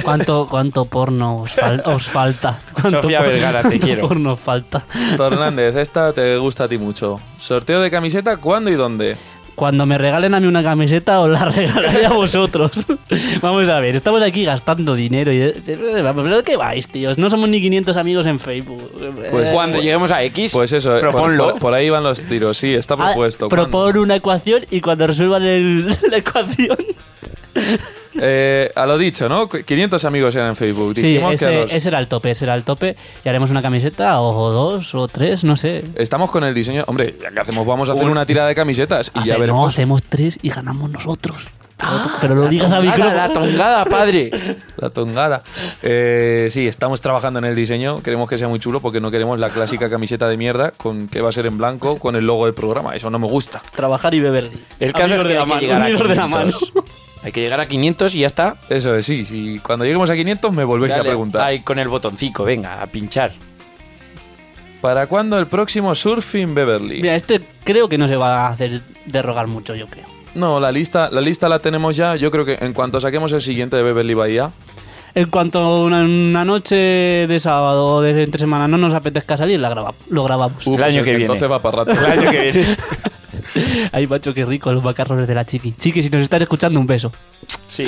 ¿Cuánto, cuánto porno os, fal- os falta? ¿Cuánto Sofía Vergara, te cuánto quiero. porno os falta? Tornández, esta te gusta a ti mucho. ¿Sorteo de camiseta cuándo y dónde? Cuando me regalen a mí una camiseta, os la regalaré a vosotros. Vamos a ver, estamos aquí gastando dinero y... ¿pero de qué vais, tíos? No somos ni 500 amigos en Facebook. Pues Eh, Cuando lleguemos a X, Pues eso, eh, por, proponlo. por- por ahí van los tiros, sí, está ah, propuesto. Propon una ecuación y cuando resuelvan el- la ecuación... Eh, a lo dicho, ¿no? 500 amigos eran en Facebook. Sí, Dijimos que a ese, los- ese era el tope, ese era el tope. Y haremos una camiseta o dos o tres, no sé. Estamos con el diseño. Hombre, ya que hacemos, vamos a hacer Un- una tirada de camisetas y Hace- ya no, veremos. hacemos tres y ganamos nosotros. Pero, pero lo digas a micrófono. la tongada, padre. La tongada. Eh, sí, estamos trabajando en el diseño. Queremos que sea muy chulo porque no queremos la clásica camiseta de mierda con que va a ser en blanco con el logo del programa. Eso no me gusta. Trabajar y beber. El caso es que de la hay que mano, llegar a amigos de la mano. 500. Hay que llegar a 500 y ya está. Eso es, sí. sí. Cuando lleguemos a 500 me volvéis Dale, a preguntar. Ahí con el botoncito, venga, a pinchar. ¿Para cuándo el próximo Surfing Beverly? Mira, este creo que no se va a hacer derrogar mucho, yo creo. No, la lista, la lista la tenemos ya. Yo creo que en cuanto saquemos el siguiente de Beverly Bahía, En cuanto una, una noche de sábado o de entre semana no nos apetezca salir, la graba- lo grabamos. uh, El año pues que viene. Entonces va para rato. El año que viene. Ay, macho, qué rico los macarrones de la chiqui. Chiqui, si nos estás escuchando, un beso. Sí.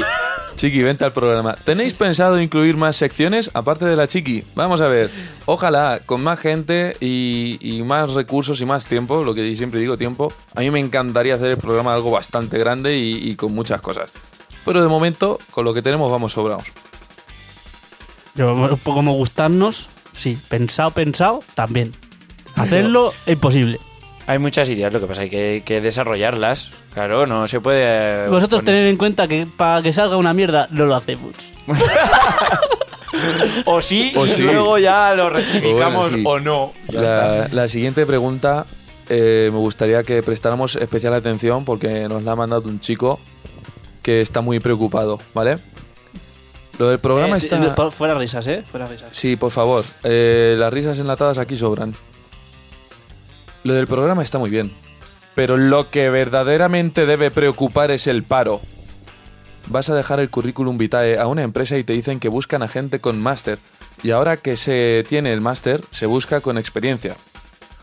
Chiqui, vente al programa. ¿Tenéis pensado incluir más secciones aparte de la Chiqui? Vamos a ver. Ojalá con más gente y, y más recursos y más tiempo, lo que siempre digo, tiempo. A mí me encantaría hacer el programa algo bastante grande y, y con muchas cosas. Pero de momento, con lo que tenemos, vamos sobrados. Yo, como gustarnos, sí. Pensado, pensado, también. Hacerlo es imposible. Hay muchas ideas, lo que pasa es que hay que desarrollarlas. Claro, no se puede. eh, Vosotros poner- tened en cuenta que para que salga una mierda no lo hacemos. O sí, O y sí. luego ya lo rectificamos Bueno, sí. o no. La, siguiente pregunta eh, me gustaría que prestáramos especial atención porque nos la ha mandado un chico que está muy preocupado, ¿vale? Lo del programa Eh, está... Fuera risas, ¿eh? Fuera risas. Sí, por favor. Eh, las risas enlatadas aquí sobran. Lo del programa está muy bien. Pero lo que verdaderamente debe preocupar es el paro. Vas a dejar el currículum vitae a una empresa y te dicen que buscan a gente con máster. Y ahora que se tiene el máster, se busca con experiencia.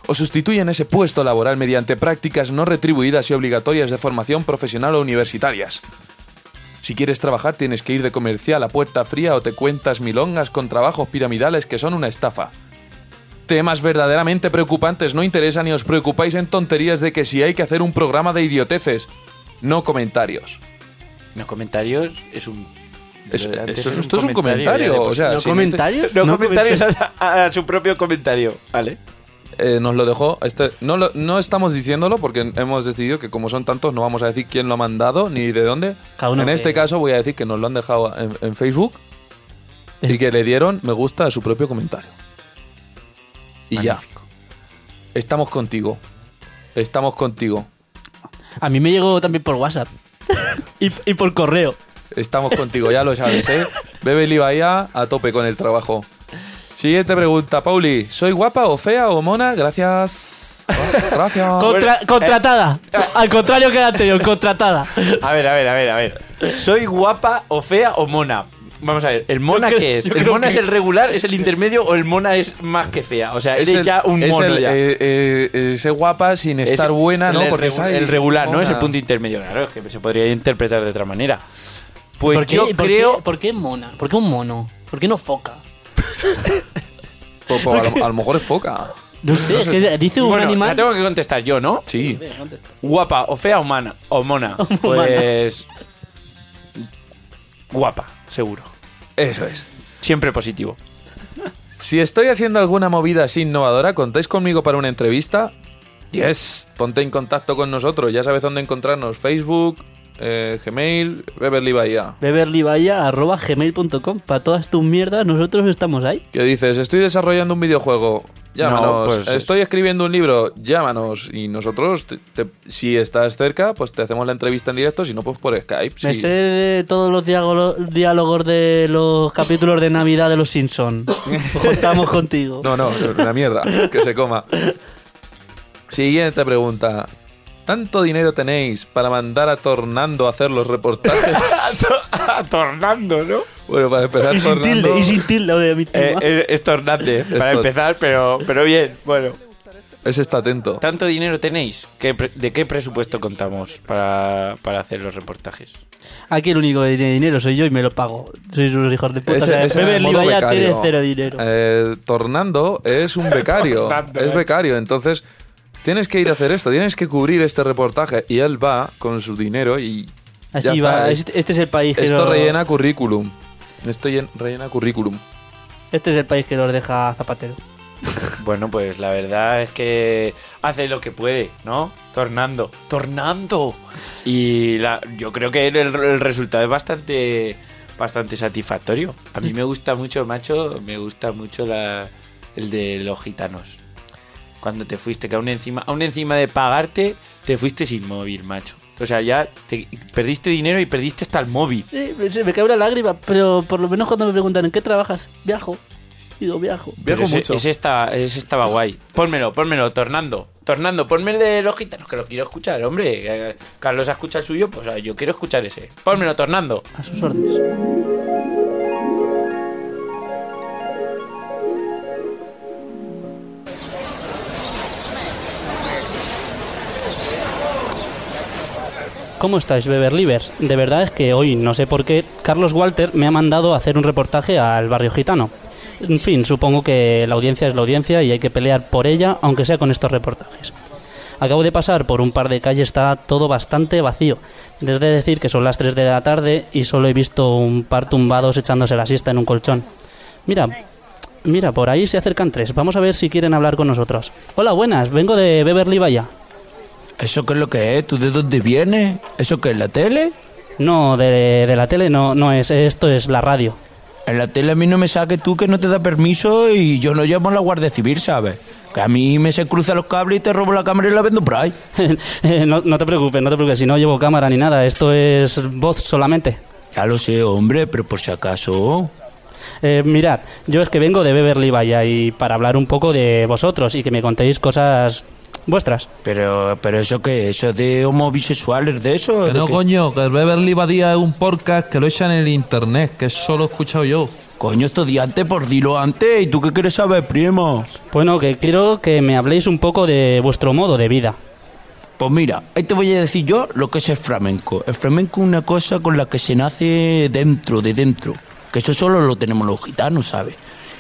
O sustituyen ese puesto laboral mediante prácticas no retribuidas y obligatorias de formación profesional o universitarias. Si quieres trabajar tienes que ir de comercial a puerta fría o te cuentas milongas con trabajos piramidales que son una estafa. Temas verdaderamente preocupantes no interesan y os preocupáis en tonterías de que si hay que hacer un programa de idioteces. No comentarios. No comentarios es un. Es- eso- esto es un comentario, o sea. ¿No si comentarios? No, No comentarios a, a su propio comentario, ¿vale? Eh, nos lo dejó. Este, no, lo- no estamos diciéndolo porque hemos decidido que como son tantos no vamos a decir quién lo ha mandado ni de dónde. Cada uno en que- este caso voy a decir que nos lo han dejado en, en Facebook y que le dieron me gusta a su propio comentario. Y Magnífico. ya. Estamos contigo. Estamos contigo. A mí me llegó también por WhatsApp. y, y por correo. Estamos contigo, ya lo sabes, ¿eh? Beverly Bahía a tope con el trabajo. Siguiente pregunta, Pauli. ¿Soy guapa o fea o mona? Gracias. Gracias. Contra- contratada. Al contrario que la anterior, contratada. A ver, a ver, a ver, a ver. ¿Soy guapa o fea o mona? Vamos a ver, ¿el mona creo- qué es? ¿El mona que- es el regular, es el intermedio o el mona es más que fea? O sea, Es eres el- ya un es mono el, ya. eh, eh, guapa sin Es estar buena, ¿no? el Porque regu- el regular, ¿no? Es el punto intermedio. Claro, es que se podría interpretar de otra manera. Pues ¿Por qué, yo por creo... qué- ¿Por qué mona? ¿Por qué un mono? ¿Por qué no foca? Pues, pues, a, lo, a lo mejor es foca. No sé, es que dice un bueno, animal. la tengo que contestar yo, ¿no? Sí. Guapa o fea o, mana, o mona. Pues... Guapa, seguro. Eso es. Siempre positivo. Si estoy haciendo alguna movida así innovadora, ¿contáis conmigo para una entrevista? Yes, ponte en contacto con nosotros. Ya sabes dónde encontrarnos. Facebook, eh, Gmail, Beverly Bahía. beverlyvaya.gmail.com Para todas tus mierdas, nosotros estamos ahí. ¿Qué dices? Estoy desarrollando un videojuego. Llámanos. No, pues es- Estoy escribiendo un libro. Llámanos. Y nosotros, te- te- si estás cerca, pues te hacemos la entrevista en directo. Si no, pues por Skype. Me sí. sé de todos los diálogo- diálogos de los capítulos de Navidad de los Simpsons. Contamos contigo. No, no, una mierda. Que se coma. Siguiente pregunta. ¿Tanto dinero tenéis para mandar a Tornando a hacer los reportajes? Tornando, ¿no? bueno, para empezar, Y sin Tornando... tilde, y sin tilde de mi Eh, es, es tornante, para empezar, pero, pero bien, bueno. Ese está atento. ¿Tanto dinero tenéis? ¿Qué pre- ¿De qué presupuesto contamos para, para hacer los reportajes? Aquí el único que tiene dinero soy yo y me lo pago. Sois unos hijos de puta. Ese- o sea, ese becario. tiene cero dinero. Eh, Tornando es un becario. Tornando, es becario. Entonces, tienes que ir a hacer esto. Tienes que cubrir este reportaje. Y él va con su dinero y. Así va. Es- Este, este es el país que Esto lo- rellena currículum. Esto llen- rellena currículum. Este es el país que los deja Zapatero. Bueno, pues la verdad es que hace lo que puede, ¿no? Tornando. ¡Tornando! Y la, yo creo que el, el resultado es bastante, bastante satisfactorio. A mí me gusta mucho, macho, me gusta mucho la, el de los gitanos. Cuando te fuiste, que aún encima, aún encima de pagarte, te fuiste sin móvil, macho. O sea, ya te- perdiste dinero y perdiste hasta el móvil. Sí, me- se me cae una lágrima, pero por lo menos cuando me preguntan en qué trabajas, viajo. Digo, viajo. Pero ese, ese está, ese estaba guay. Pónmelo, pónmelo, tornando. Tornando, ponme el de los gitanos, que lo quiero escuchar, hombre. Eh, Carlos ha escuchado el suyo, pues yo quiero escuchar ese. Pónmelo, tornando. A sus órdenes. ¿Cómo estáis, Beberlivers? De verdad es que hoy, no sé por qué, Carlos Walter me ha mandado a hacer un reportaje al barrio gitano. En fin, supongo que la audiencia es la audiencia y hay que pelear por ella, aunque sea con estos reportajes. Acabo de pasar por un par de calles, está todo bastante vacío. Desde decir que son las 3 de la tarde y solo he visto un par tumbados echándose la siesta en un colchón. Mira, mira, por ahí se acercan tres. Vamos a ver si quieren hablar con nosotros. Hola, buenas, vengo de Beverly Vaya. ¿Eso qué es lo que es? ¿Tú de dónde vienes? ¿Eso qué es la tele? No, de, de la tele no, no es, esto es la radio. En la tele a mí no me saques tú que no te da permiso y yo no llamo a la Guardia Civil, ¿sabes? Que a mí me se cruzan los cables y te robo la cámara y la vendo por ahí. No, no te preocupes, no te preocupes, si no llevo cámara ni nada, esto es voz solamente. Ya lo sé, hombre, pero por si acaso... Eh, mirad, yo es que vengo de Beverly Vaya y para hablar un poco de vosotros y que me contéis cosas vuestras. Pero, pero eso que eso de homosexuales, de eso. Que ¿De no, qué? coño, que el Beverly Badía es un podcast que lo echan en el internet, que eso lo he escuchado yo. Coño, estudiante, por dilo antes. ¿Y tú qué quieres saber, primo? Bueno, que quiero que me habléis un poco de vuestro modo de vida. Pues mira, ahí te voy a decir yo lo que es el flamenco. El flamenco es una cosa con la que se nace dentro, de dentro. Que eso solo lo tenemos los gitanos, ¿sabes?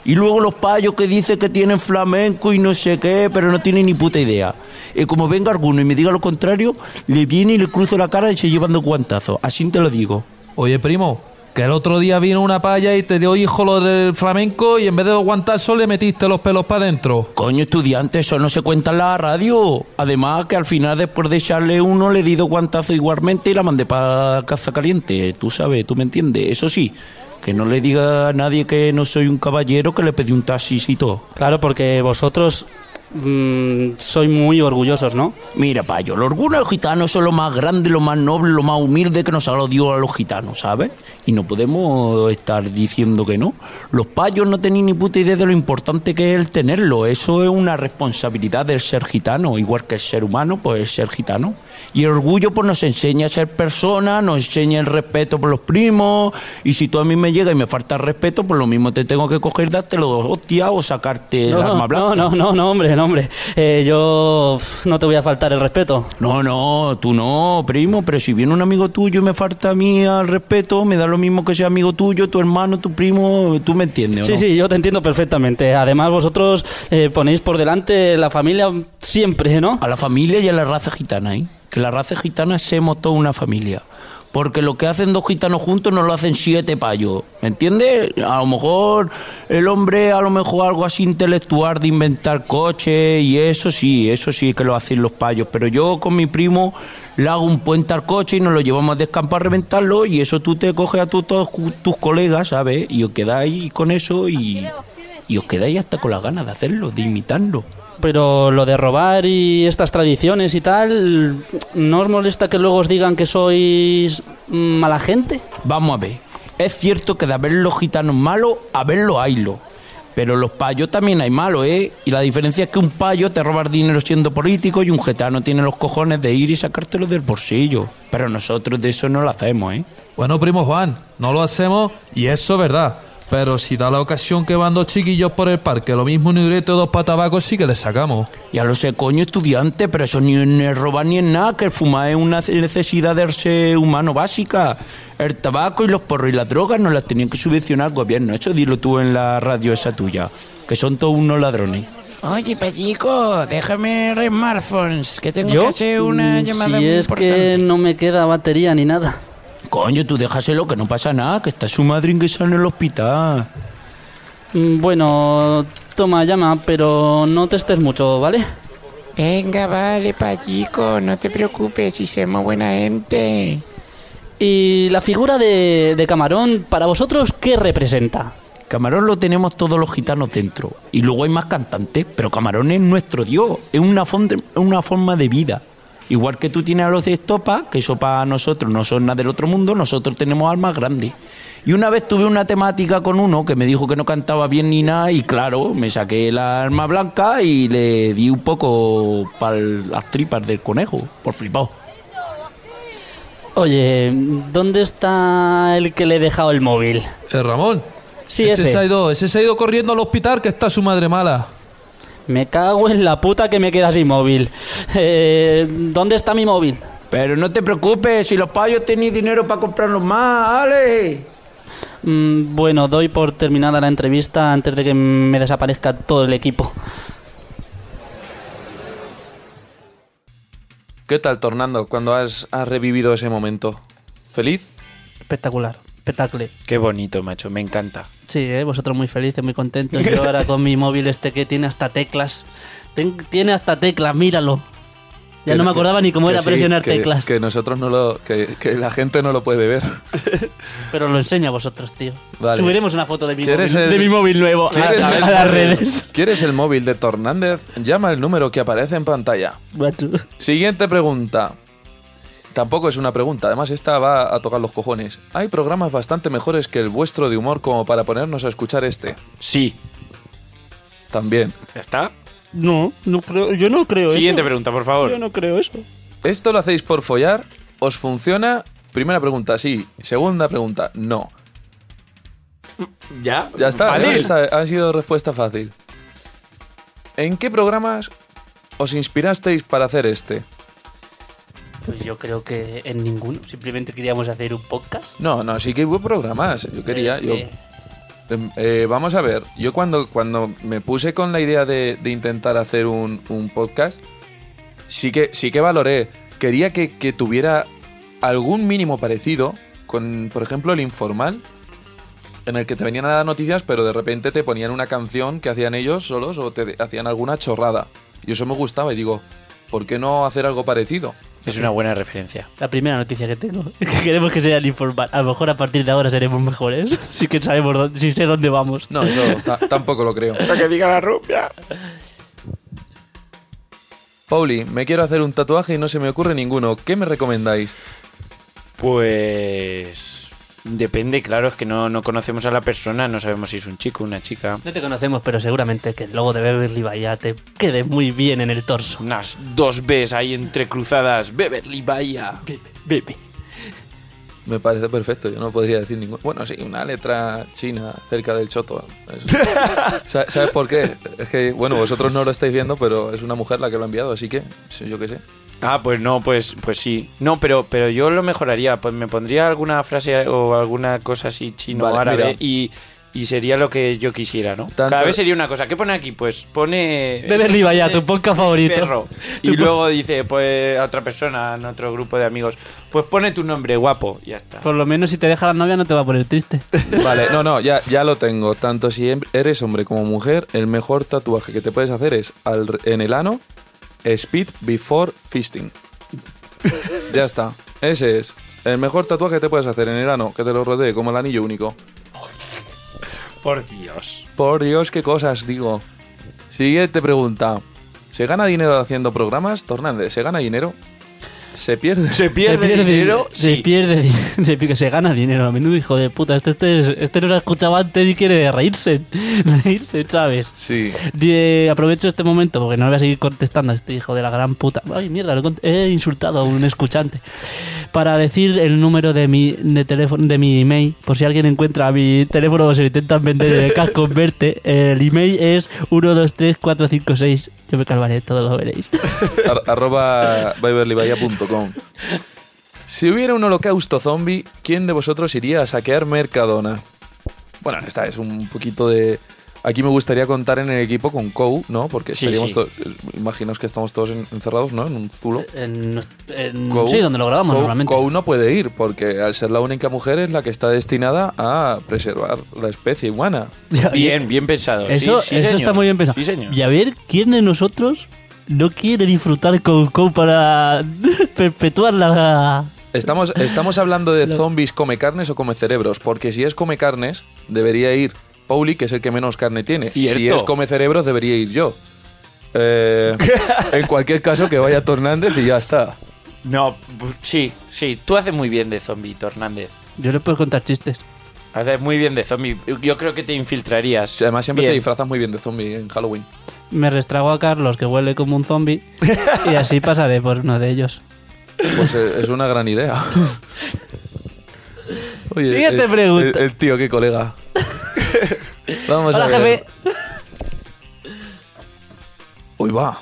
Y luego los payos que dicen que tienen flamenco y no sé qué, pero no tienen ni puta idea. Y como venga alguno y me diga lo contrario, le viene y le cruzo la cara y se llevan dos guantazos. Así te lo digo. Oye, primo, que el otro día vino una paya y te dio hijo lo del flamenco y en vez de dos guantazos le metiste los pelos para adentro. Coño, estudiante, eso no se cuenta en la radio. Además, que al final, después de echarle uno, le di dos guantazos igualmente y la mandé para caza caliente. Tú sabes, tú me entiendes. Eso sí, que no le diga a nadie que no soy un caballero que le pedí un taxisito. Claro, porque vosotros mm, sois muy orgullosos, ¿no? Mira, payo, los orgullo gitanos son lo más grande, lo más noble, lo más humilde que nos ha dado Dios a los gitanos, ¿sabes? Y no podemos estar diciendo que no. Los payos no tenéis ni puta idea de lo importante que es el tenerlo. Eso es una responsabilidad del ser gitano, igual que el ser humano, pues es ser gitano. Y el orgullo pues nos enseña a ser persona, nos enseña el respeto por los primos. Y si tú a mí me llega y me falta el respeto, pues lo mismo te tengo que coger, dártelo dos hostias o sacarte el arma blanca. no, no, no, no, hombre, no, hombre. Eh, yo no te voy a faltar el respeto. No, no, tú no, primo, pero si viene un amigo tuyo y me falta a mí al respeto, me da lo mismo que sea amigo tuyo, tu hermano, tu primo, tú me entiendes, ¿o Sí, no? sí, yo te entiendo perfectamente. Además, vosotros eh, ponéis por delante la familia siempre, ¿no? A la familia y a la raza gitana, ¿eh? Que la raza gitana somos toda una familia. Porque lo que hacen dos gitanos juntos no lo hacen siete payos. ¿Me entiendes? A lo mejor el hombre, a lo mejor algo así intelectual de inventar coches y eso sí, eso sí que lo hacen los payos. Pero yo con mi primo le hago un puente al coche y nos lo llevamos a descampar a reventarlo y eso tú te coges a tu- todos tus colegas, ¿sabes? Y os quedáis con eso y, y os quedáis hasta con las ganas de hacerlo, de imitarlo. Pero lo de robar y estas tradiciones y tal, ¿no os molesta que luego os digan que sois mala gente? Vamos a ver. Es cierto que de haber los gitanos malos, a verlo haylo. Pero los payos también hay malos, ¿eh? Y la diferencia es que un payo te roba el dinero siendo político y un gitano tiene los cojones de ir y sacártelo del bolsillo. Pero nosotros de eso no lo hacemos, ¿eh? Bueno, primo Juan, no lo hacemos y eso es verdad. Pero si da la ocasión que van dos chiquillos por el parque, lo mismo un librete o dos patabacos sí que les sacamos. Ya lo sé, coño, estudiante, pero eso ni es robar ni es nada, que el fumar es una necesidad del ser humano básica. El tabaco y los porros y las drogas no las tenían que subvencionar el gobierno. Eso dilo tú en la radio esa tuya, que son todos unos ladrones. Oye, Pachico, déjame el smartphones, que tengo que hacer una Mm, llamada si muy es importante. que no me queda batería ni nada. Coño, tú déjaselo, que no pasa nada, que está su madre ingresada en el hospital. Mm, Bueno, toma, llama, pero no te estés mucho, ¿vale? Venga, vale, Pachico, no te preocupes, si somos buena gente. ¿Y la figura de, de Camarón, para vosotros, qué representa? Camarón lo tenemos todos los gitanos dentro. Y luego hay más cantantes, pero Camarón es nuestro dios, es una, una forma de vida. Igual que tú tienes a los de estopa, que eso para nosotros no son nada del otro mundo, nosotros tenemos almas grandes. Y una vez tuve una temática con uno que me dijo que no cantaba bien ni nada, y claro, me saqué la arma blanca y le di un poco para las tripas del conejo, por flipado. Oye, ¿dónde está el que le he dejado el móvil? ¿El Eh, Ramón? Sí, ese. ese. Se ha ido, ese se ha ido corriendo al hospital que está su madre mala. Me cago en la puta que me queda sin móvil. Eh, ¿Dónde está mi móvil? Pero no te preocupes, si los payos tenéis dinero para comprarlos más, Ale. Mm, bueno, doy por terminada la entrevista antes de que me desaparezca todo el equipo. ¿Qué tal, Tornando, cuando has, has revivido ese momento? ¿Feliz? Espectacular, espectacular. Qué bonito, macho, me encanta. Sí, ¿eh? vosotros muy felices, muy contentos. Yo ahora con mi móvil este que tiene hasta teclas. Ten- tiene hasta teclas, míralo. Ya Que no me que- acordaba ni cómo era sí, presionar que- teclas. Que nosotros no lo. Que, que la gente no lo puede ver. Pero lo enseño a vosotros, tío. Vale. Subiremos una foto de mi, móvil, ¿Quieres el- de mi móvil nuevo a, ¿Quieres a- el a las redes. ¿Quieres el móvil de Tornández? Llama al número que aparece en pantalla. Macho. Siguiente pregunta. Tampoco es una pregunta, además esta va a tocar los cojones. Hay programas bastante mejores que el vuestro de humor como para ponernos a escuchar este. Sí. También. ¿Ya está? No, no creo, yo no creo Siguiente eso. pregunta, por favor. Yo no creo eso. ¿Esto lo hacéis por follar? ¿Os funciona? Primera pregunta, sí. Segunda pregunta, no. ¿Ya? Ya está, Fácil. ya está, ha sido respuesta fácil. ¿En qué programas os inspirasteis para hacer este? Pues yo creo que en ninguno. Simplemente queríamos hacer un podcast. No, no, sí que hubo programas. Yo quería. Yo, Eh, Em, eh, vamos a ver, yo cuando, cuando me puse con la idea de, de intentar hacer un, un podcast, sí que, sí que valoré. Quería que, que tuviera algún mínimo parecido con, por ejemplo, el informal, en el que te venían a dar noticias, pero de repente te ponían una canción que hacían ellos solos o te hacían alguna chorrada. Y eso me gustaba y digo, ¿por qué no hacer algo parecido? Es una buena referencia. La primera noticia que tengo. Que queremos que sea el informal. A lo mejor a partir de ahora seremos mejores. Sí que sabemos dónde, sí sé dónde vamos. No, eso ta- tampoco lo creo. Para que diga la rubia. Pauli, me quiero hacer un tatuaje y no se me ocurre ninguno. ¿Qué me recomendáis? Pues. Depende, claro, es que no, no conocemos a la persona, no sabemos si es un chico o una chica. No te conocemos, pero seguramente que el logo de Beverly Bahía te quede muy bien en el torso. Unas dos Bs ahí entrecruzadas. Beverly Bahía. Bebe. Me parece perfecto, yo no podría decir ningún. Bueno, sí, una letra china cerca del choto. Es- Sa- ¿Sabes por qué? Es que, bueno, vosotros no lo estáis viendo, pero es una mujer la que lo ha enviado, así que yo qué sé. Ah, pues no, pues, pues sí. No, pero, pero yo lo mejoraría. Pues me pondría alguna frase o alguna cosa así chino Vale, árabe mira. y, y sería lo que yo quisiera, ¿no? Tanto- Cada vez sería una cosa. ¿Qué pone aquí? Pues pone. Beverly Bahía, tu podcast favorito. Perro. Tu Y po- luego dice, pues a otra persona, en otro grupo de amigos, pues pone tu nombre, guapo. Y ya está. Por lo menos si te deja la novia no te va a poner triste. Vale, no, no, ya, ya lo tengo. Tanto si em- eres hombre como mujer, el mejor tatuaje que te puedes hacer es al- en el ano, Speed Before Fisting. Ya está, ese es. El mejor tatuaje que te puedes hacer en el ano, que te lo rodee como el anillo único. Por Dios. Por Dios, qué cosas, digo. Siguiente pregunta. ¿Se gana dinero haciendo programas? Tornández, ¿se gana dinero? ¿Se pierde? ¿Se pierde, dinero? Se Sí. pierde dinero. Se, pi- se gana dinero. A menudo, hijo de puta. Este, este, este nos ha escuchado antes y quiere reírse. Reírse, ¿sabes? Sí. Aprovecho este momento porque no voy a seguir contestando a este hijo de la gran puta. Ay, mierda, lo he insultado a un escuchante. Para decir el número de mi, de teléfono, de mi email, por si alguien encuentra mi teléfono o se intentan vender en el casco en verte, el email es 123456. Me calmaré, todo lo veréis. Ar- arroba beverlyvaya.com Si hubiera un holocausto zombie, ¿quién de vosotros iría a saquear Mercadona? Bueno, esta es un poquito de... Aquí me gustaría contar en el equipo con Kou, ¿no? Porque Sí, estaríamos sí. todos- Imaginaos que estamos todos en- encerrados, ¿no? En un zulo. En- en- Kou- sí, donde lo grabamos Kou- normalmente. Kou no puede ir porque al ser la única mujer es la que está destinada a preservar la especie humana. Bien, bien pensado. Eso, Sí, sí, eso señor. está muy bien pensado. Sí, señor. Y a ver, ¿quién de nosotros no quiere disfrutar con Kou para perpetuar la... Estamos, estamos hablando de zombies come carnes o come cerebros, porque si es come carnes, debería ir Pauli, que es el que menos carne tiene. Cierto. Si es come cerebros, debería ir yo. Eh, en cualquier caso, que vaya Tornández y ya está. No, bu- sí, sí. Tú haces muy bien de zombie, Hernández. Yo le puedo contar chistes. Haces muy bien de zombie. Yo creo que te infiltrarías. Además, siempre te disfrazas muy bien de zombie en Halloween. Me restrago a Carlos, que huele como un zombie, y así pasaré por uno de ellos. Pues eh, es una gran idea. Oye, Siguiente el- pregunta. El, el tío, qué colega. Vamos Hola, a ver. jefe. Uy, va.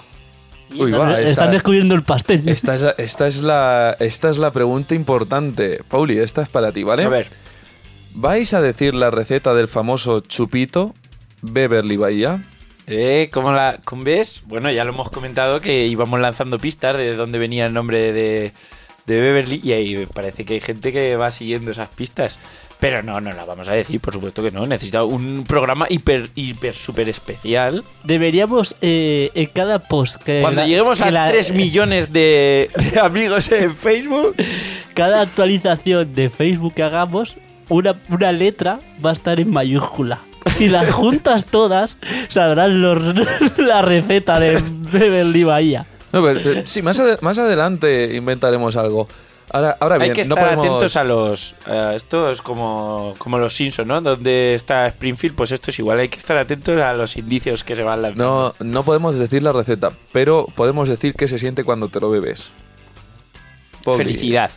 Uy, va, Están esta, descubriendo el pastel. esta, es la, esta, es la, esta es la pregunta importante. Pauli, esta es para ti, ¿vale? A ver. ¿Vais a decir la receta del famoso chupito Beverly Bahía? Eh, ¿cómo la cómo ves? Bueno, ya lo hemos comentado que íbamos lanzando pistas de dónde venía el nombre de, de Beverly y ahí parece que hay gente que va siguiendo esas pistas. Pero no, no la vamos a decir, por supuesto que no. Necesita un programa hiper, hiper, súper especial. Deberíamos eh, en cada post que Cuando la- lleguemos que a la- 3 millones de, de amigos en Facebook, cada actualización de Facebook que hagamos, una, una letra va a estar en mayúscula. Si las juntas todas, sabrán los, la receta de Beverly Bahía. No, pero, pero sí, más, ade- más adelante inventaremos algo. Ahora, ahora bien, hay que no estar podemos... atentos a los. a esto es como, como los Simpsons, ¿no? Donde está Springfield, pues esto es igual. Hay que estar atentos a los indicios que se van lanzando. No, no podemos decir la receta, pero podemos decir qué se siente cuando te lo bebes. Felicidad.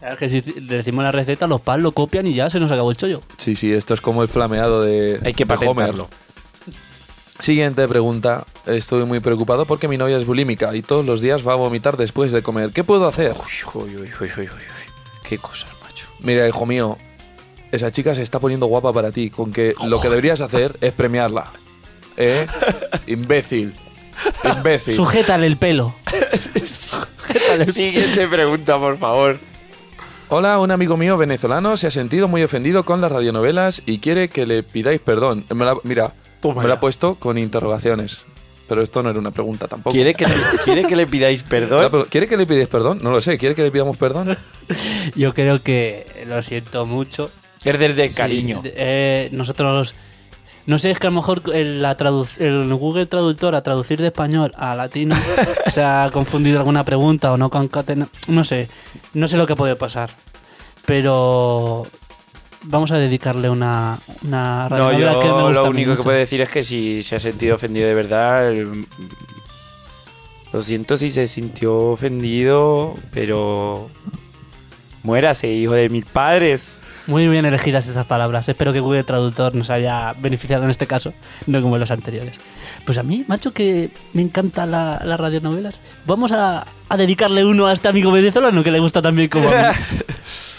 Claro que si decimos la receta, los pals lo copian y ya se nos acabó el chollo. Sí, sí, esto es como el flameado de, Hay que de Homer. Siguiente pregunta. Estoy muy preocupado porque mi novia es bulímica y todos los días va a vomitar después de comer. ¿Qué puedo hacer? Uy, uy, uy, uy, uy, uy. Qué cosas, macho. Mira, hijo mío, esa chica se está poniendo guapa para ti, con que lo que deberías hacer es premiarla. ¿Eh? Imbécil. Imbécil. Sujétale el pelo. Siguiente pregunta, por favor. Hola, un amigo mío venezolano se ha sentido muy ofendido con las radionovelas y quiere que le pidáis perdón. Mira, Toma me ya. ha puesto con interrogaciones. Pero esto no era una pregunta tampoco. ¿Quiere que, ¿Quiere que le pidáis perdón? ¿Quiere que le pidáis perdón? No lo sé. ¿Quiere que le pidamos perdón? Yo creo que lo siento mucho. Es desde Sí, cariño. eh, nosotros. No sé, es que a lo mejor el, la traduc- el Google Traductor a traducir de español a latino se ha confundido alguna pregunta o no concatena. No sé. No sé lo que puede pasar. Pero. Vamos a dedicarle una. una No, yo que me gusta lo único que puedo decir es que si se ha sentido ofendido de verdad, el- lo siento si se sintió ofendido, pero muérase, hijo de mil padres. Muy bien elegidas esas palabras. Espero que Google Traductor nos haya beneficiado en este caso, no como en los anteriores. Pues a mí, macho, que me encantan la- las radionovelas. Vamos a, a dedicarle uno a este amigo venezolano que le gusta también como a mí.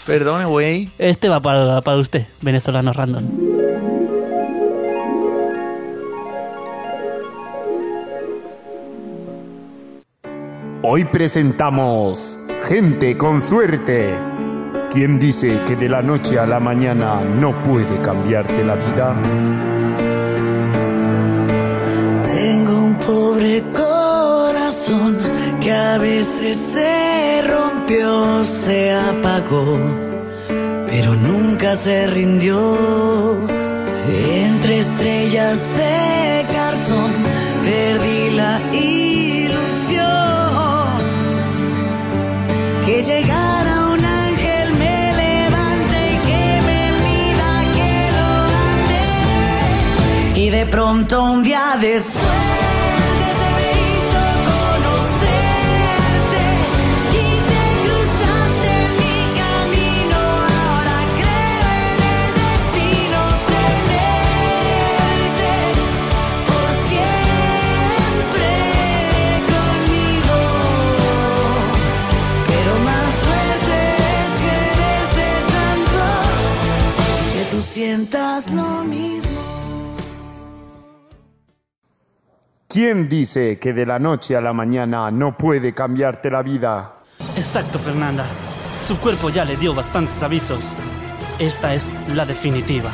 Perdone, güey. Este va para, para usted, venezolano random. Hoy presentamos Gente con suerte. ¿Quién dice que de la noche a la mañana no puede cambiarte la vida? Tengo un pobre corazón que a veces se rompió, se apagó, pero nunca se rindió. Entre estrellas de cartón perdí la ilusión que llegara un ángel me levante y que me mida que lo y de pronto un día de suerte sientas lo mismo. ¿Quién dice que de la noche a la mañana no puede cambiarte la vida? Exacto, Fernanda. Su cuerpo ya le dio bastantes avisos. Esta es la definitiva.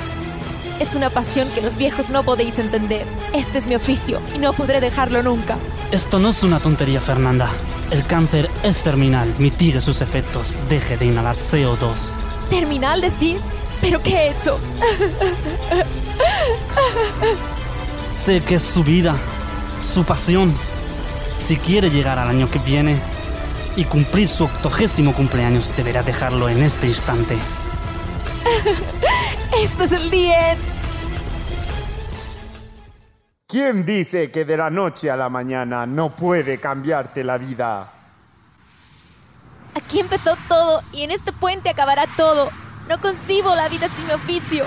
Es una pasión que los viejos no podéis entender. Este es mi oficio y no podré dejarlo nunca. Esto no es una tontería, Fernanda. El cáncer es terminal. Mitigue sus efectos. Deje de inhalar CO2. ¿Terminal decís? ¿Pero qué he hecho? Sé que es su vida, su pasión. Si quiere llegar al año que viene y cumplir su octogésimo cumpleaños, deberá dejarlo en este instante. Esto es el día. ¿Quién dice que de la noche a la mañana no puede cambiarte la vida? Aquí empezó todo y en este puente acabará todo. No concibo la vida sin mi oficio.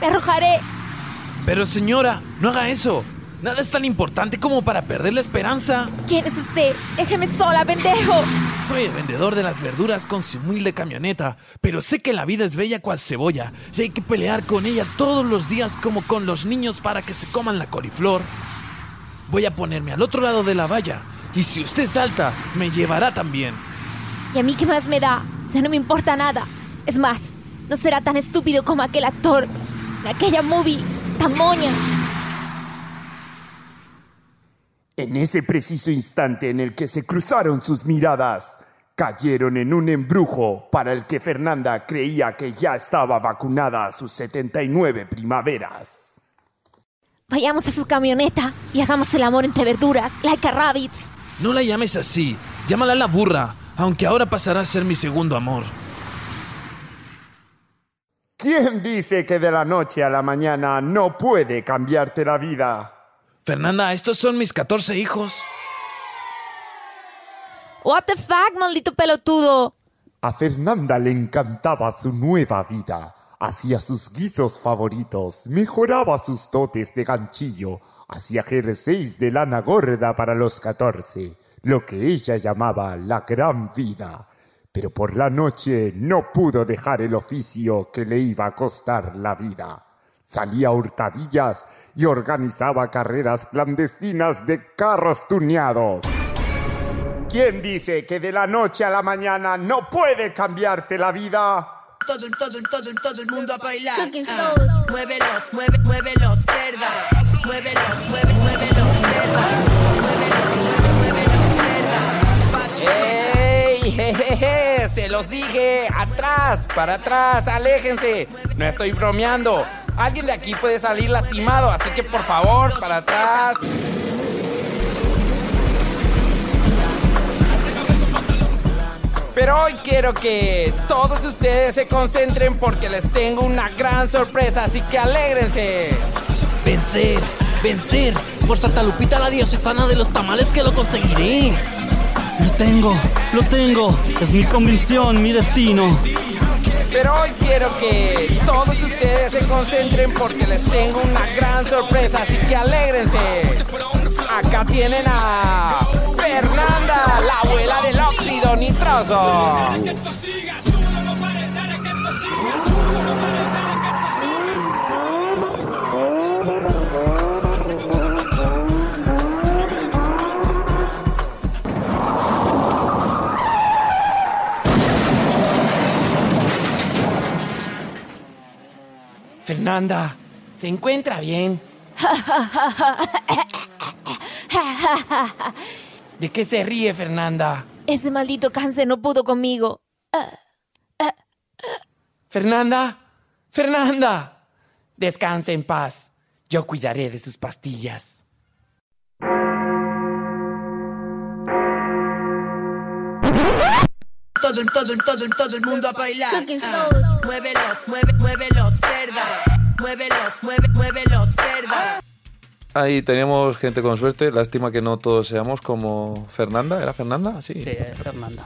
Me arrojaré. Pero señora, no haga eso. Nada es tan importante como para perder la esperanza. ¿Quién es usted? Déjeme sola, pendejo. Soy el vendedor de las verduras con su humilde camioneta, pero sé que la vida es bella cual cebolla y hay que pelear con ella todos los días como con los niños para que se coman la coliflor. Voy a ponerme al otro lado de la valla y si usted salta, me llevará también. ¿Y a mí qué más me da? Ya no me importa nada. Es más, no será tan estúpido como aquel actor en aquella movie tan moña. En ese preciso instante en el que se cruzaron sus miradas, cayeron en un embrujo para el que Fernanda creía que ya estaba vacunada a sus 79 primaveras. Vayamos a su camioneta y hagamos el amor entre verduras, like a rabbits. No la llames así, llámala la burra, aunque ahora pasará a ser mi segundo amor. ¿Quién dice que de la noche a la mañana no puede cambiarte la vida? Fernanda, estos son mis 14 hijos. What the fuck, maldito pelotudo. A Fernanda le encantaba su nueva vida. Hacía sus guisos favoritos, mejoraba sus dotes de ganchillo, hacía jerseys de lana gorda para los 14, lo que ella llamaba la gran vida. Pero por la noche no pudo dejar el oficio que le iba a costar la vida. Salía a hurtadillas y organizaba carreras clandestinas de carros tuneados. ¿Quién dice que de la noche a la mañana no puede cambiarte la vida? Todo, el- todo, el- todo, el- todo el mundo a bailar. Ah, soul. muévelos, mueve, muévelos, cerda. Muévelos, mueve, muévelos, cerda. ¡Ey! Se los dije. Atrás, para atrás, aléjense. No estoy bromeando. Alguien de aquí puede salir lastimado, así que por favor, para atrás. Pero hoy quiero que todos ustedes se concentren porque les tengo una gran sorpresa, así que alégrense. Vencer, vencer. Por Santa Lupita la diocesana de los tamales que lo conseguiré. Lo tengo, lo tengo. Es mi convicción, mi destino. Pero hoy quiero que todos ustedes se concentren porque les tengo una gran sorpresa, así que alégrense. Acá tienen a Fernanda, la abuela del óxido nitroso. Fernanda, ¿se encuentra bien? ¿De qué se ríe Fernanda? Ese maldito cáncer no pudo conmigo. Fernanda, Fernanda, descanse en paz. Yo cuidaré de sus pastillas. Todo, el- todo, el- todo, el- todo el mundo a bailar. Ah, muévelos, mueve, muévelos, cerda. Muévelos, mueve, muévelos, cerda. Ahí teníamos gente con suerte. Lástima que no todos seamos como Fernanda. ¿Era Fernanda? Sí. Sí, Fernanda.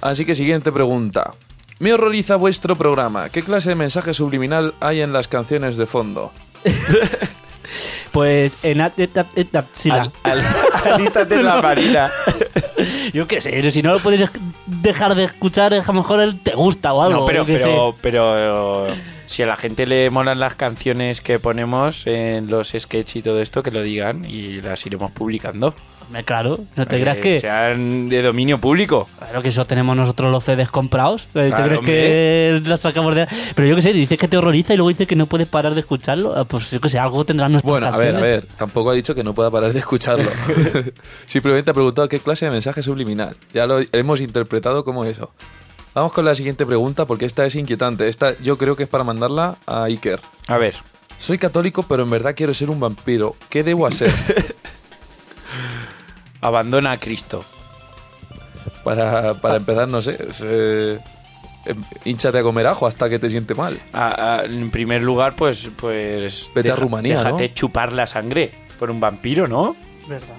Así que siguiente pregunta. Me horroriza vuestro programa. ¿Qué clase de mensaje subliminal hay en las canciones de fondo? Pues en alístate en la marina. Yo qué sé, si no lo puedes dejar de escuchar, a lo mejor él te gusta o algo. No, pero, pero, pero si a la gente le molan las canciones que ponemos en los sketches y todo esto, que lo digan y las iremos publicando. Claro, no te Para creas que. sean de dominio público. Claro que eso tenemos nosotros los CDs comprados. ¿Te Claro, crees que las sacamos de.? Pero yo qué sé, dices que te horroriza y luego dices que no puedes parar de escucharlo. Ah, Pues yo qué sé, algo tendrán nuestras Bueno, a ver, a ver. Tampoco ha dicho que no pueda parar de escucharlo. Simplemente ha preguntado qué clase de mensaje subliminal. Ya lo hemos interpretado como eso. Vamos con la siguiente pregunta porque esta es inquietante. Esta yo creo que es para mandarla a Iker. A ver. Soy católico, pero en verdad quiero ser un vampiro. ¿Qué debo hacer? Abandona a Cristo. Para, para empezar, no sé. eh, em, hinchate a comer ajo hasta que te siente mal. A- a- en primer lugar, pues. pues Vete a Rumanía, Déjate ¿no? chupar la sangre por un vampiro, ¿no? Verdad.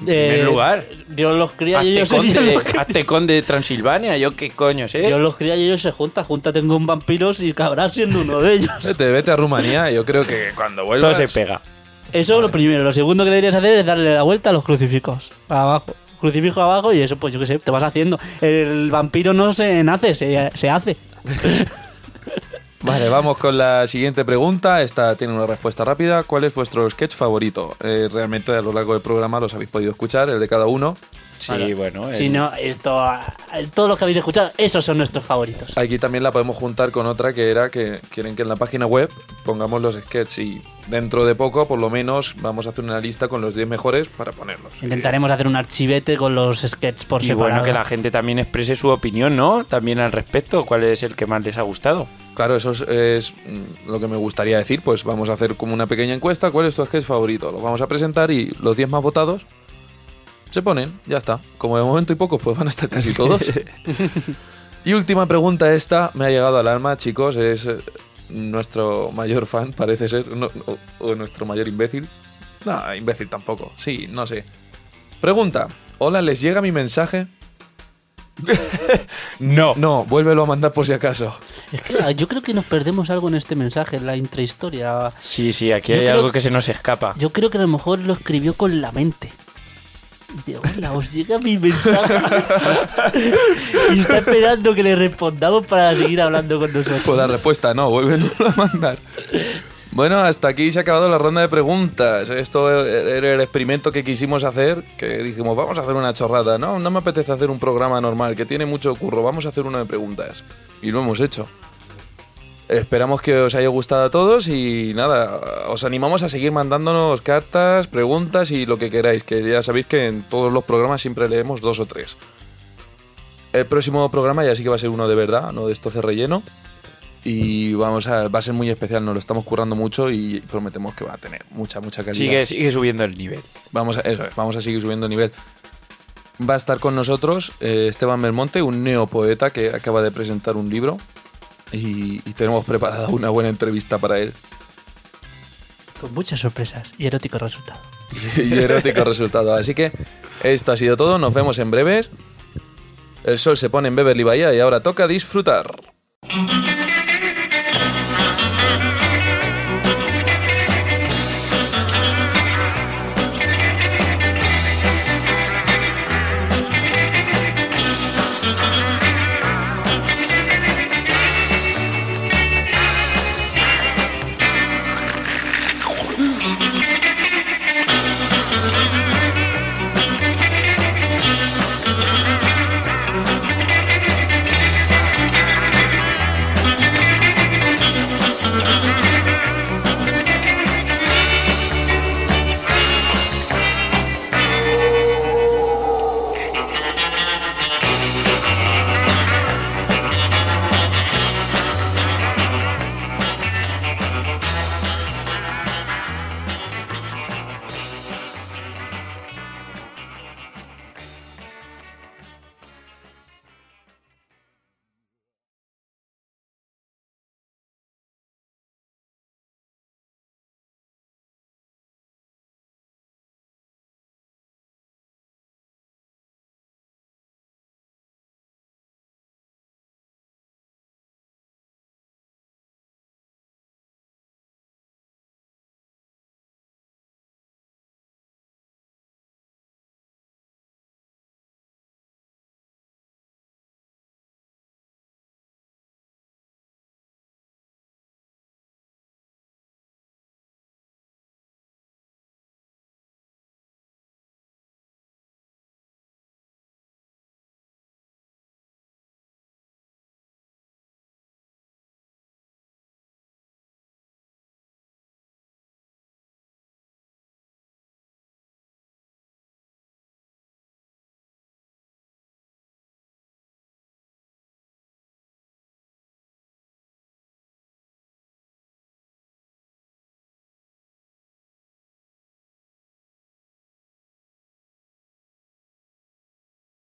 En primer Eh, lugar. Dios los cría y ellos se conde, Dios de, hazte conde de Transilvania, yo qué coño sé. Dios los cría y ellos se juntan. Júntate con vampiros y cabrás siendo uno de ellos. Vete, vete a Rumanía. Yo creo que cuando vuelvas. Todo se pega. Eso es lo primero. Lo segundo que deberías hacer es darle la vuelta a los crucifijos. Para abajo. Crucifijo abajo y eso, pues yo qué sé, te vas haciendo. El vampiro no se nace, se, se hace. Vale, vamos con la siguiente pregunta. Esta tiene una respuesta rápida. ¿Cuál es vuestro sketch favorito? Eh, realmente a lo largo del programa los habéis podido escuchar, el de cada uno. Sí, Vale. bueno. Si no, esto, todo lo que habéis escuchado, esos son nuestros favoritos. Aquí también la podemos juntar con otra que era que quieren que en la página web pongamos los sketches y dentro de poco, por lo menos, vamos a hacer una lista con los 10 mejores para ponerlos. Intentaremos hacer un archivete con los sketches por Y separado. bueno, que la gente también exprese su opinión, ¿no? También al respecto. ¿Cuál es el que más les ha gustado? Claro, eso es, es, lo que me gustaría decir. Pues vamos a hacer como una pequeña encuesta. ¿Cuál es tu sketch favorito? Lo vamos a presentar y los 10 más votados se ponen, ya está. Como de momento hay pocos, pues van a estar casi todos. y última pregunta esta, me ha llegado al alma, chicos. Es eh, nuestro mayor fan, parece ser, no- o, o nuestro mayor imbécil. No, imbécil tampoco. Sí, no sé. Pregunta. Hola, ¿les llega mi mensaje? no. No, vuélvelo a mandar por si acaso. Es que yo creo que nos perdemos algo en este mensaje, en la intrahistoria. Sí, sí, aquí Yo hay creo- algo que se nos escapa. Yo creo que a lo mejor lo escribió con la mente. Dice, hola, os llega mi mensaje. y está esperando que le respondamos para seguir hablando con nosotros. Pues la respuesta no, vuelven a mandar. Bueno, hasta aquí se ha acabado la ronda de preguntas. Esto era el experimento que quisimos hacer, que dijimos, vamos a hacer una chorrada. No, no me apetece hacer un programa normal, que tiene mucho curro, vamos a hacer uno de preguntas. Y lo hemos hecho. Esperamos que os haya gustado a todos y nada, os animamos a seguir mandándonos cartas, preguntas y lo que queráis, que ya sabéis que en todos los programas siempre leemos dos o tres. El próximo programa ya sí que va a ser uno de verdad, no de estos de relleno. Y vamos a, va a ser muy especial, nos lo estamos currando mucho y prometemos que va a tener mucha, mucha calidad. Sigue, sigue subiendo el nivel. Vamos a, eso es, vamos a seguir subiendo el nivel. Va a estar con nosotros eh, Esteban Belmonte, un neopoeta que acaba de presentar un libro. Y, y tenemos preparada una buena entrevista para él. Con muchas sorpresas y erótico resultado. y erótico resultado. Así que esto ha sido todo, nos vemos en breves. El sol se pone en Beverly Bahía y ahora toca disfrutar.